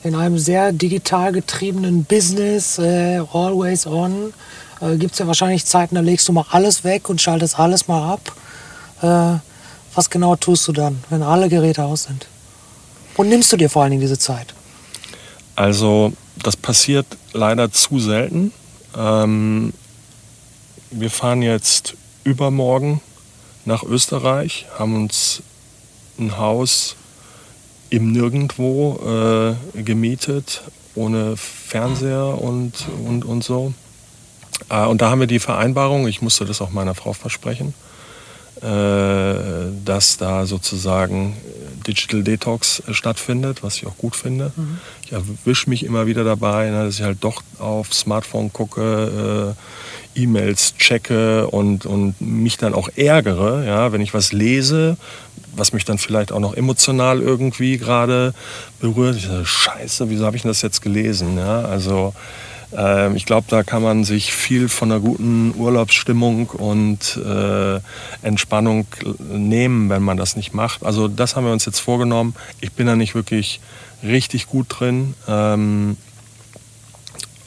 in einem sehr digital getriebenen Business, äh, always on, äh, gibt es ja wahrscheinlich Zeiten, da legst du mal alles weg und schaltest alles mal ab. Äh, was genau tust du dann, wenn alle Geräte aus sind? Und nimmst du dir vor allen Dingen diese Zeit? Also, das passiert leider zu selten. Ähm, wir fahren jetzt übermorgen nach Österreich, haben uns ein Haus im Nirgendwo äh, gemietet, ohne Fernseher und, und, und so. Äh, und da haben wir die Vereinbarung, ich musste das auch meiner Frau versprechen, äh, dass da sozusagen Digital Detox äh, stattfindet, was ich auch gut finde. Mhm. Ich erwische mich immer wieder dabei, ne, dass ich halt doch auf Smartphone gucke, äh, E-Mails checke und, und mich dann auch ärgere, ja, wenn ich was lese, was mich dann vielleicht auch noch emotional irgendwie gerade berührt. Ich sage, scheiße, wieso habe ich das jetzt gelesen? Ja, also ähm, ich glaube, da kann man sich viel von einer guten Urlaubsstimmung und äh, Entspannung nehmen, wenn man das nicht macht. Also das haben wir uns jetzt vorgenommen. Ich bin da nicht wirklich richtig gut drin. Ähm,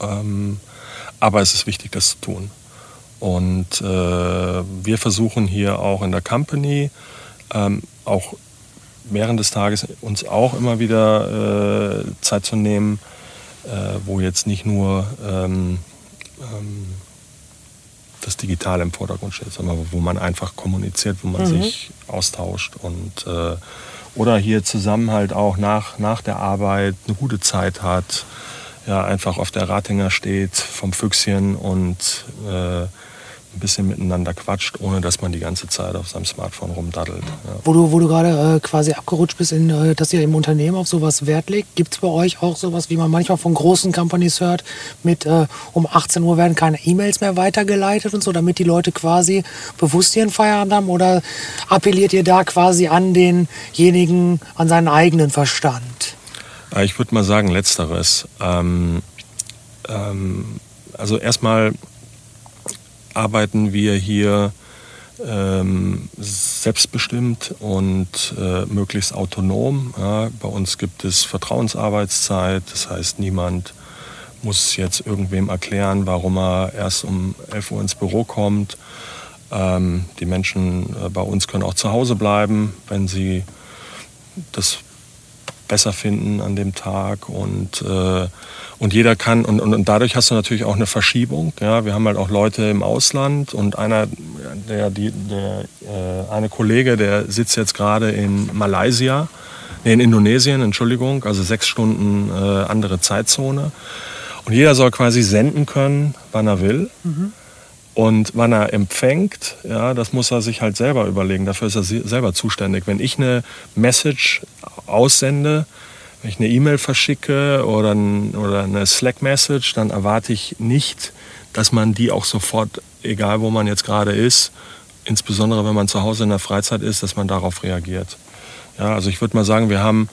ähm, aber es ist wichtig, das zu tun. Und äh, wir versuchen hier auch in der Company ähm, auch während des Tages uns auch immer wieder äh, Zeit zu nehmen, äh, wo jetzt nicht nur ähm, ähm, das Digitale im Vordergrund steht, sondern wo man einfach kommuniziert, wo man mhm. sich austauscht und äh, oder hier zusammen halt auch nach, nach der Arbeit eine gute Zeit hat, ja, einfach auf der Ratinger steht vom Füchschen und äh, ein bisschen miteinander quatscht, ohne dass man die ganze Zeit auf seinem Smartphone rumdaddelt. Ja. Wo du, wo du gerade äh, quasi abgerutscht bist, in, äh, dass ihr im Unternehmen auf sowas Wert legt, gibt es bei euch auch sowas, wie man manchmal von großen Companies hört, mit äh, um 18 Uhr werden keine E-Mails mehr weitergeleitet und so, damit die Leute quasi bewusst ihren Feierabend haben? Oder appelliert ihr da quasi an denjenigen, an seinen eigenen Verstand? Äh, ich würde mal sagen, letzteres. Ähm, ähm, also erstmal arbeiten wir hier ähm, selbstbestimmt und äh, möglichst autonom. Ja. Bei uns gibt es Vertrauensarbeitszeit, das heißt, niemand muss jetzt irgendwem erklären, warum er erst um 11 Uhr ins Büro kommt. Ähm, die Menschen äh, bei uns können auch zu Hause bleiben, wenn sie das besser finden an dem Tag und, äh, und jeder kann und, und, und, dadurch hast du natürlich auch eine Verschiebung. Ja? Wir haben halt auch Leute im Ausland und einer, der, die, der äh, eine Kollege, der sitzt jetzt gerade in Malaysia, nee, in Indonesien, Entschuldigung, also sechs Stunden äh, andere Zeitzone. Und jeder soll quasi senden können, wann er will. Mhm. Und wann er empfängt, ja, das muss er sich halt selber überlegen. Dafür ist er selber zuständig. Wenn ich eine Message aussende, wenn ich eine E-Mail verschicke oder, ein, oder eine Slack-Message, dann erwarte ich nicht, dass man die auch sofort, egal wo man jetzt gerade ist, insbesondere wenn man zu Hause in der Freizeit ist, dass man darauf reagiert. Ja, also ich würde mal sagen, wir haben,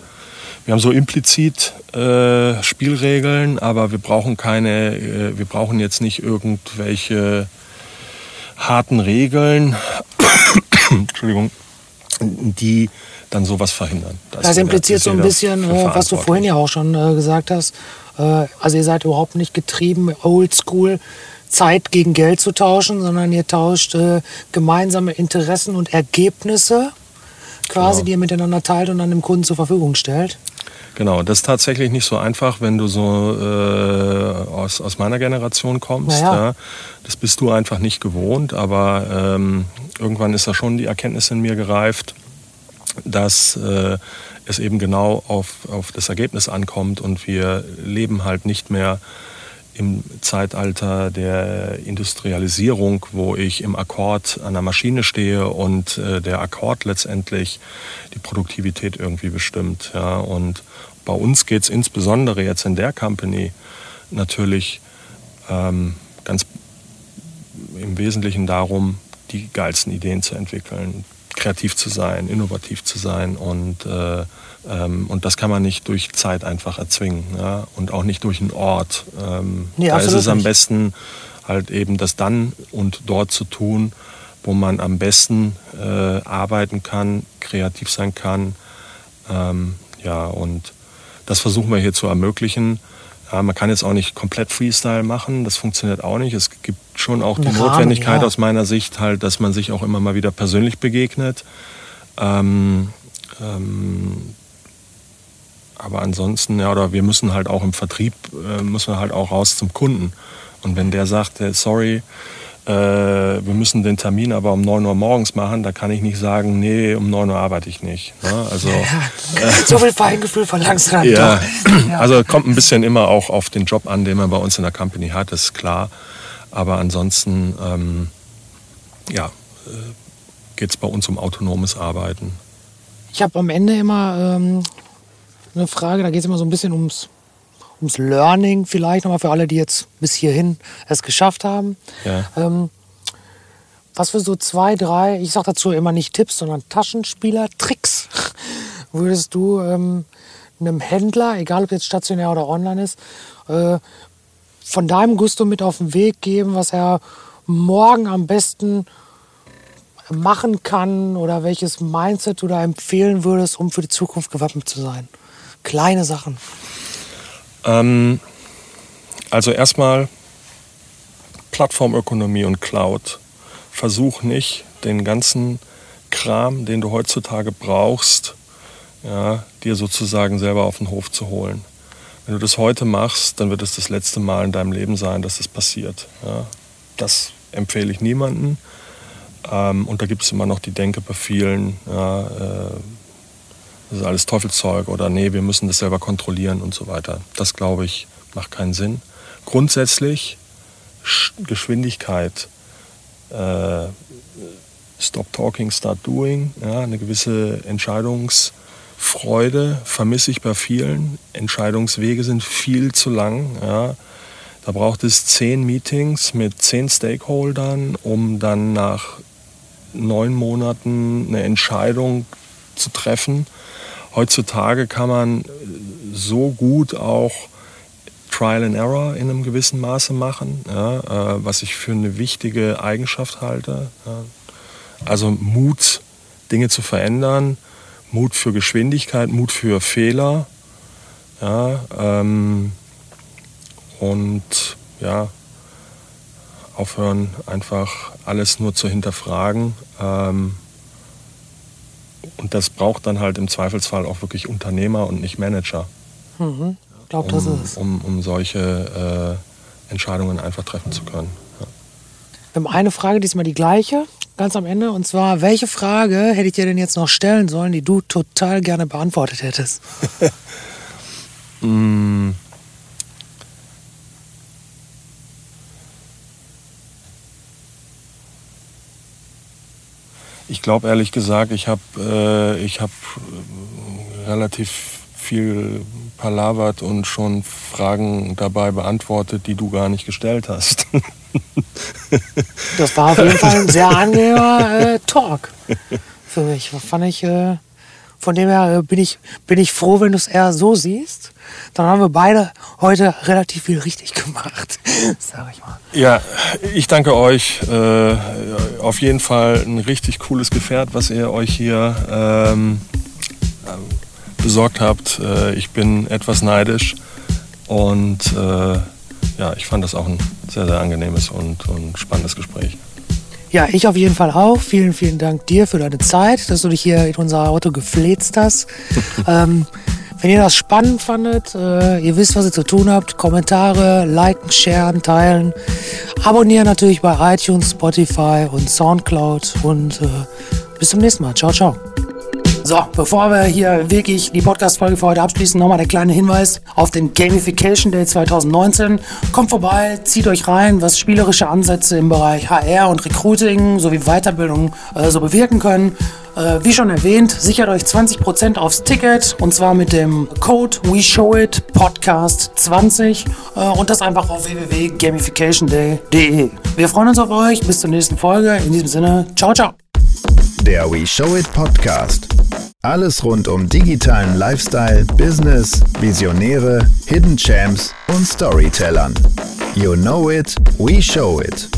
wir haben so implizit äh, Spielregeln, aber wir brauchen keine, äh, wir brauchen jetzt nicht irgendwelche harten Regeln, Entschuldigung, die dann sowas verhindern. Das, das impliziert so ein bisschen, äh, was du vorhin ja auch schon äh, gesagt hast. Äh, also ihr seid überhaupt nicht getrieben, oldschool Zeit gegen Geld zu tauschen, sondern ihr tauscht äh, gemeinsame Interessen und Ergebnisse quasi, genau. die ihr miteinander teilt und dann dem Kunden zur Verfügung stellt. Genau, das ist tatsächlich nicht so einfach, wenn du so äh, aus, aus meiner Generation kommst. Ja. ja. Das bist du einfach nicht gewohnt, aber ähm, irgendwann ist da schon die Erkenntnis in mir gereift, dass äh, es eben genau auf, auf das Ergebnis ankommt und wir leben halt nicht mehr im Zeitalter der Industrialisierung, wo ich im Akkord an der Maschine stehe und äh, der Akkord letztendlich die Produktivität irgendwie bestimmt. Ja. Und bei uns geht es insbesondere jetzt in der Company natürlich ähm, ganz im Wesentlichen darum, die geilsten Ideen zu entwickeln, kreativ zu sein, innovativ zu sein und, äh, ähm, und das kann man nicht durch Zeit einfach erzwingen ja? und auch nicht durch einen Ort. Ähm, nee, da ist es am besten halt eben das dann und dort zu tun, wo man am besten äh, arbeiten kann, kreativ sein kann. Ähm, ja, und das versuchen wir hier zu ermöglichen. Ja, man kann jetzt auch nicht komplett Freestyle machen, das funktioniert auch nicht. Es gibt schon auch die Rahmen, Notwendigkeit ja. aus meiner Sicht halt, dass man sich auch immer mal wieder persönlich begegnet. Ähm, ähm, aber ansonsten, ja, oder wir müssen halt auch im Vertrieb, äh, müssen wir halt auch raus zum Kunden. Und wenn der sagt, äh, sorry, äh, wir müssen den Termin aber um 9 Uhr morgens machen, da kann ich nicht sagen, nee, um 9 Uhr arbeite ich nicht. Ne? Also, ja, so viel Feingefühl verlangst du dann ja, ja, also kommt ein bisschen immer auch auf den Job an, den man bei uns in der Company hat, ist klar. Aber ansonsten, ähm, ja, äh, geht es bei uns um autonomes Arbeiten. Ich habe am Ende immer ähm, eine Frage, da geht es immer so ein bisschen ums ums Learning vielleicht nochmal für alle, die jetzt bis hierhin es geschafft haben. Ja. Ähm, was für so zwei, drei, ich sage dazu immer nicht Tipps, sondern Taschenspieler-Tricks würdest du ähm, einem Händler, egal ob jetzt stationär oder online ist, äh, von deinem Gusto mit auf den Weg geben, was er morgen am besten machen kann oder welches Mindset du da empfehlen würdest, um für die Zukunft gewappnet zu sein? Kleine Sachen. Ähm, also erstmal Plattformökonomie und Cloud. Versuch nicht, den ganzen Kram, den du heutzutage brauchst, ja, dir sozusagen selber auf den Hof zu holen. Wenn du das heute machst, dann wird es das letzte Mal in deinem Leben sein, dass das passiert. Ja. Das empfehle ich niemandem. Ähm, und da gibt es immer noch die Denke bei vielen, ja, äh, das ist alles Teufelszeug oder nee, wir müssen das selber kontrollieren und so weiter. Das glaube ich macht keinen Sinn. Grundsätzlich Geschwindigkeit, äh, Stop Talking, Start Doing, ja, eine gewisse Entscheidungsfreude vermisse ich bei vielen. Entscheidungswege sind viel zu lang. Ja. Da braucht es zehn Meetings mit zehn Stakeholdern, um dann nach neun Monaten eine Entscheidung zu treffen heutzutage kann man so gut auch Trial and Error in einem gewissen Maße machen, ja, äh, was ich für eine wichtige Eigenschaft halte. Ja. also Mut, Dinge zu verändern, Mut für Geschwindigkeit, Mut für Fehler. Ja, ähm, und ja, aufhören, einfach alles nur zu hinterfragen. Ähm, und das braucht dann halt im Zweifelsfall auch wirklich Unternehmer und nicht Manager. Mhm. Ich glaube, das um, ist. Um, um solche äh, Entscheidungen einfach treffen zu können. Ja. Wir haben eine Frage, diesmal die gleiche, ganz am Ende. Und zwar, welche Frage hätte ich dir denn jetzt noch stellen sollen, die du total gerne beantwortet hättest? mm. Ich glaube ehrlich gesagt, ich habe äh, hab äh, relativ viel palavert und schon Fragen dabei beantwortet, die du gar nicht gestellt hast. das war auf jeden Fall ein sehr angenehmer äh, Talk für mich. Fand ich, äh, von dem her äh, bin ich, bin ich froh, wenn du es eher so siehst. Dann haben wir beide heute relativ viel richtig gemacht, sag ich mal. Ja, ich danke euch. Äh, auf jeden Fall ein richtig cooles Gefährt, was ihr euch hier ähm, besorgt habt. Äh, ich bin etwas neidisch und äh, ja, ich fand das auch ein sehr, sehr angenehmes und, und spannendes Gespräch. Ja, ich auf jeden Fall auch. Vielen, vielen Dank dir für deine Zeit, dass du dich hier in unser Auto gefläzt hast. ähm, wenn ihr das spannend fandet, äh, ihr wisst, was ihr zu tun habt. Kommentare, liken, sharen, teilen. Abonnieren natürlich bei iTunes, Spotify und Soundcloud. Und äh, bis zum nächsten Mal. Ciao, ciao. So, bevor wir hier wirklich die Podcast-Folge für heute abschließen, nochmal der kleine Hinweis auf den Gamification Day 2019. Kommt vorbei, zieht euch rein, was spielerische Ansätze im Bereich HR und Recruiting sowie Weiterbildung äh, so bewirken können. Äh, wie schon erwähnt, sichert euch 20% aufs Ticket und zwar mit dem Code WeShowIt Podcast 20 äh, und das einfach auf www.gamificationday.de. Wir freuen uns auf euch, bis zur nächsten Folge. In diesem Sinne, ciao, ciao. Der We Show It Podcast. Alles rund um digitalen Lifestyle, Business, Visionäre, Hidden Champs und Storytellern. You know it, we show it.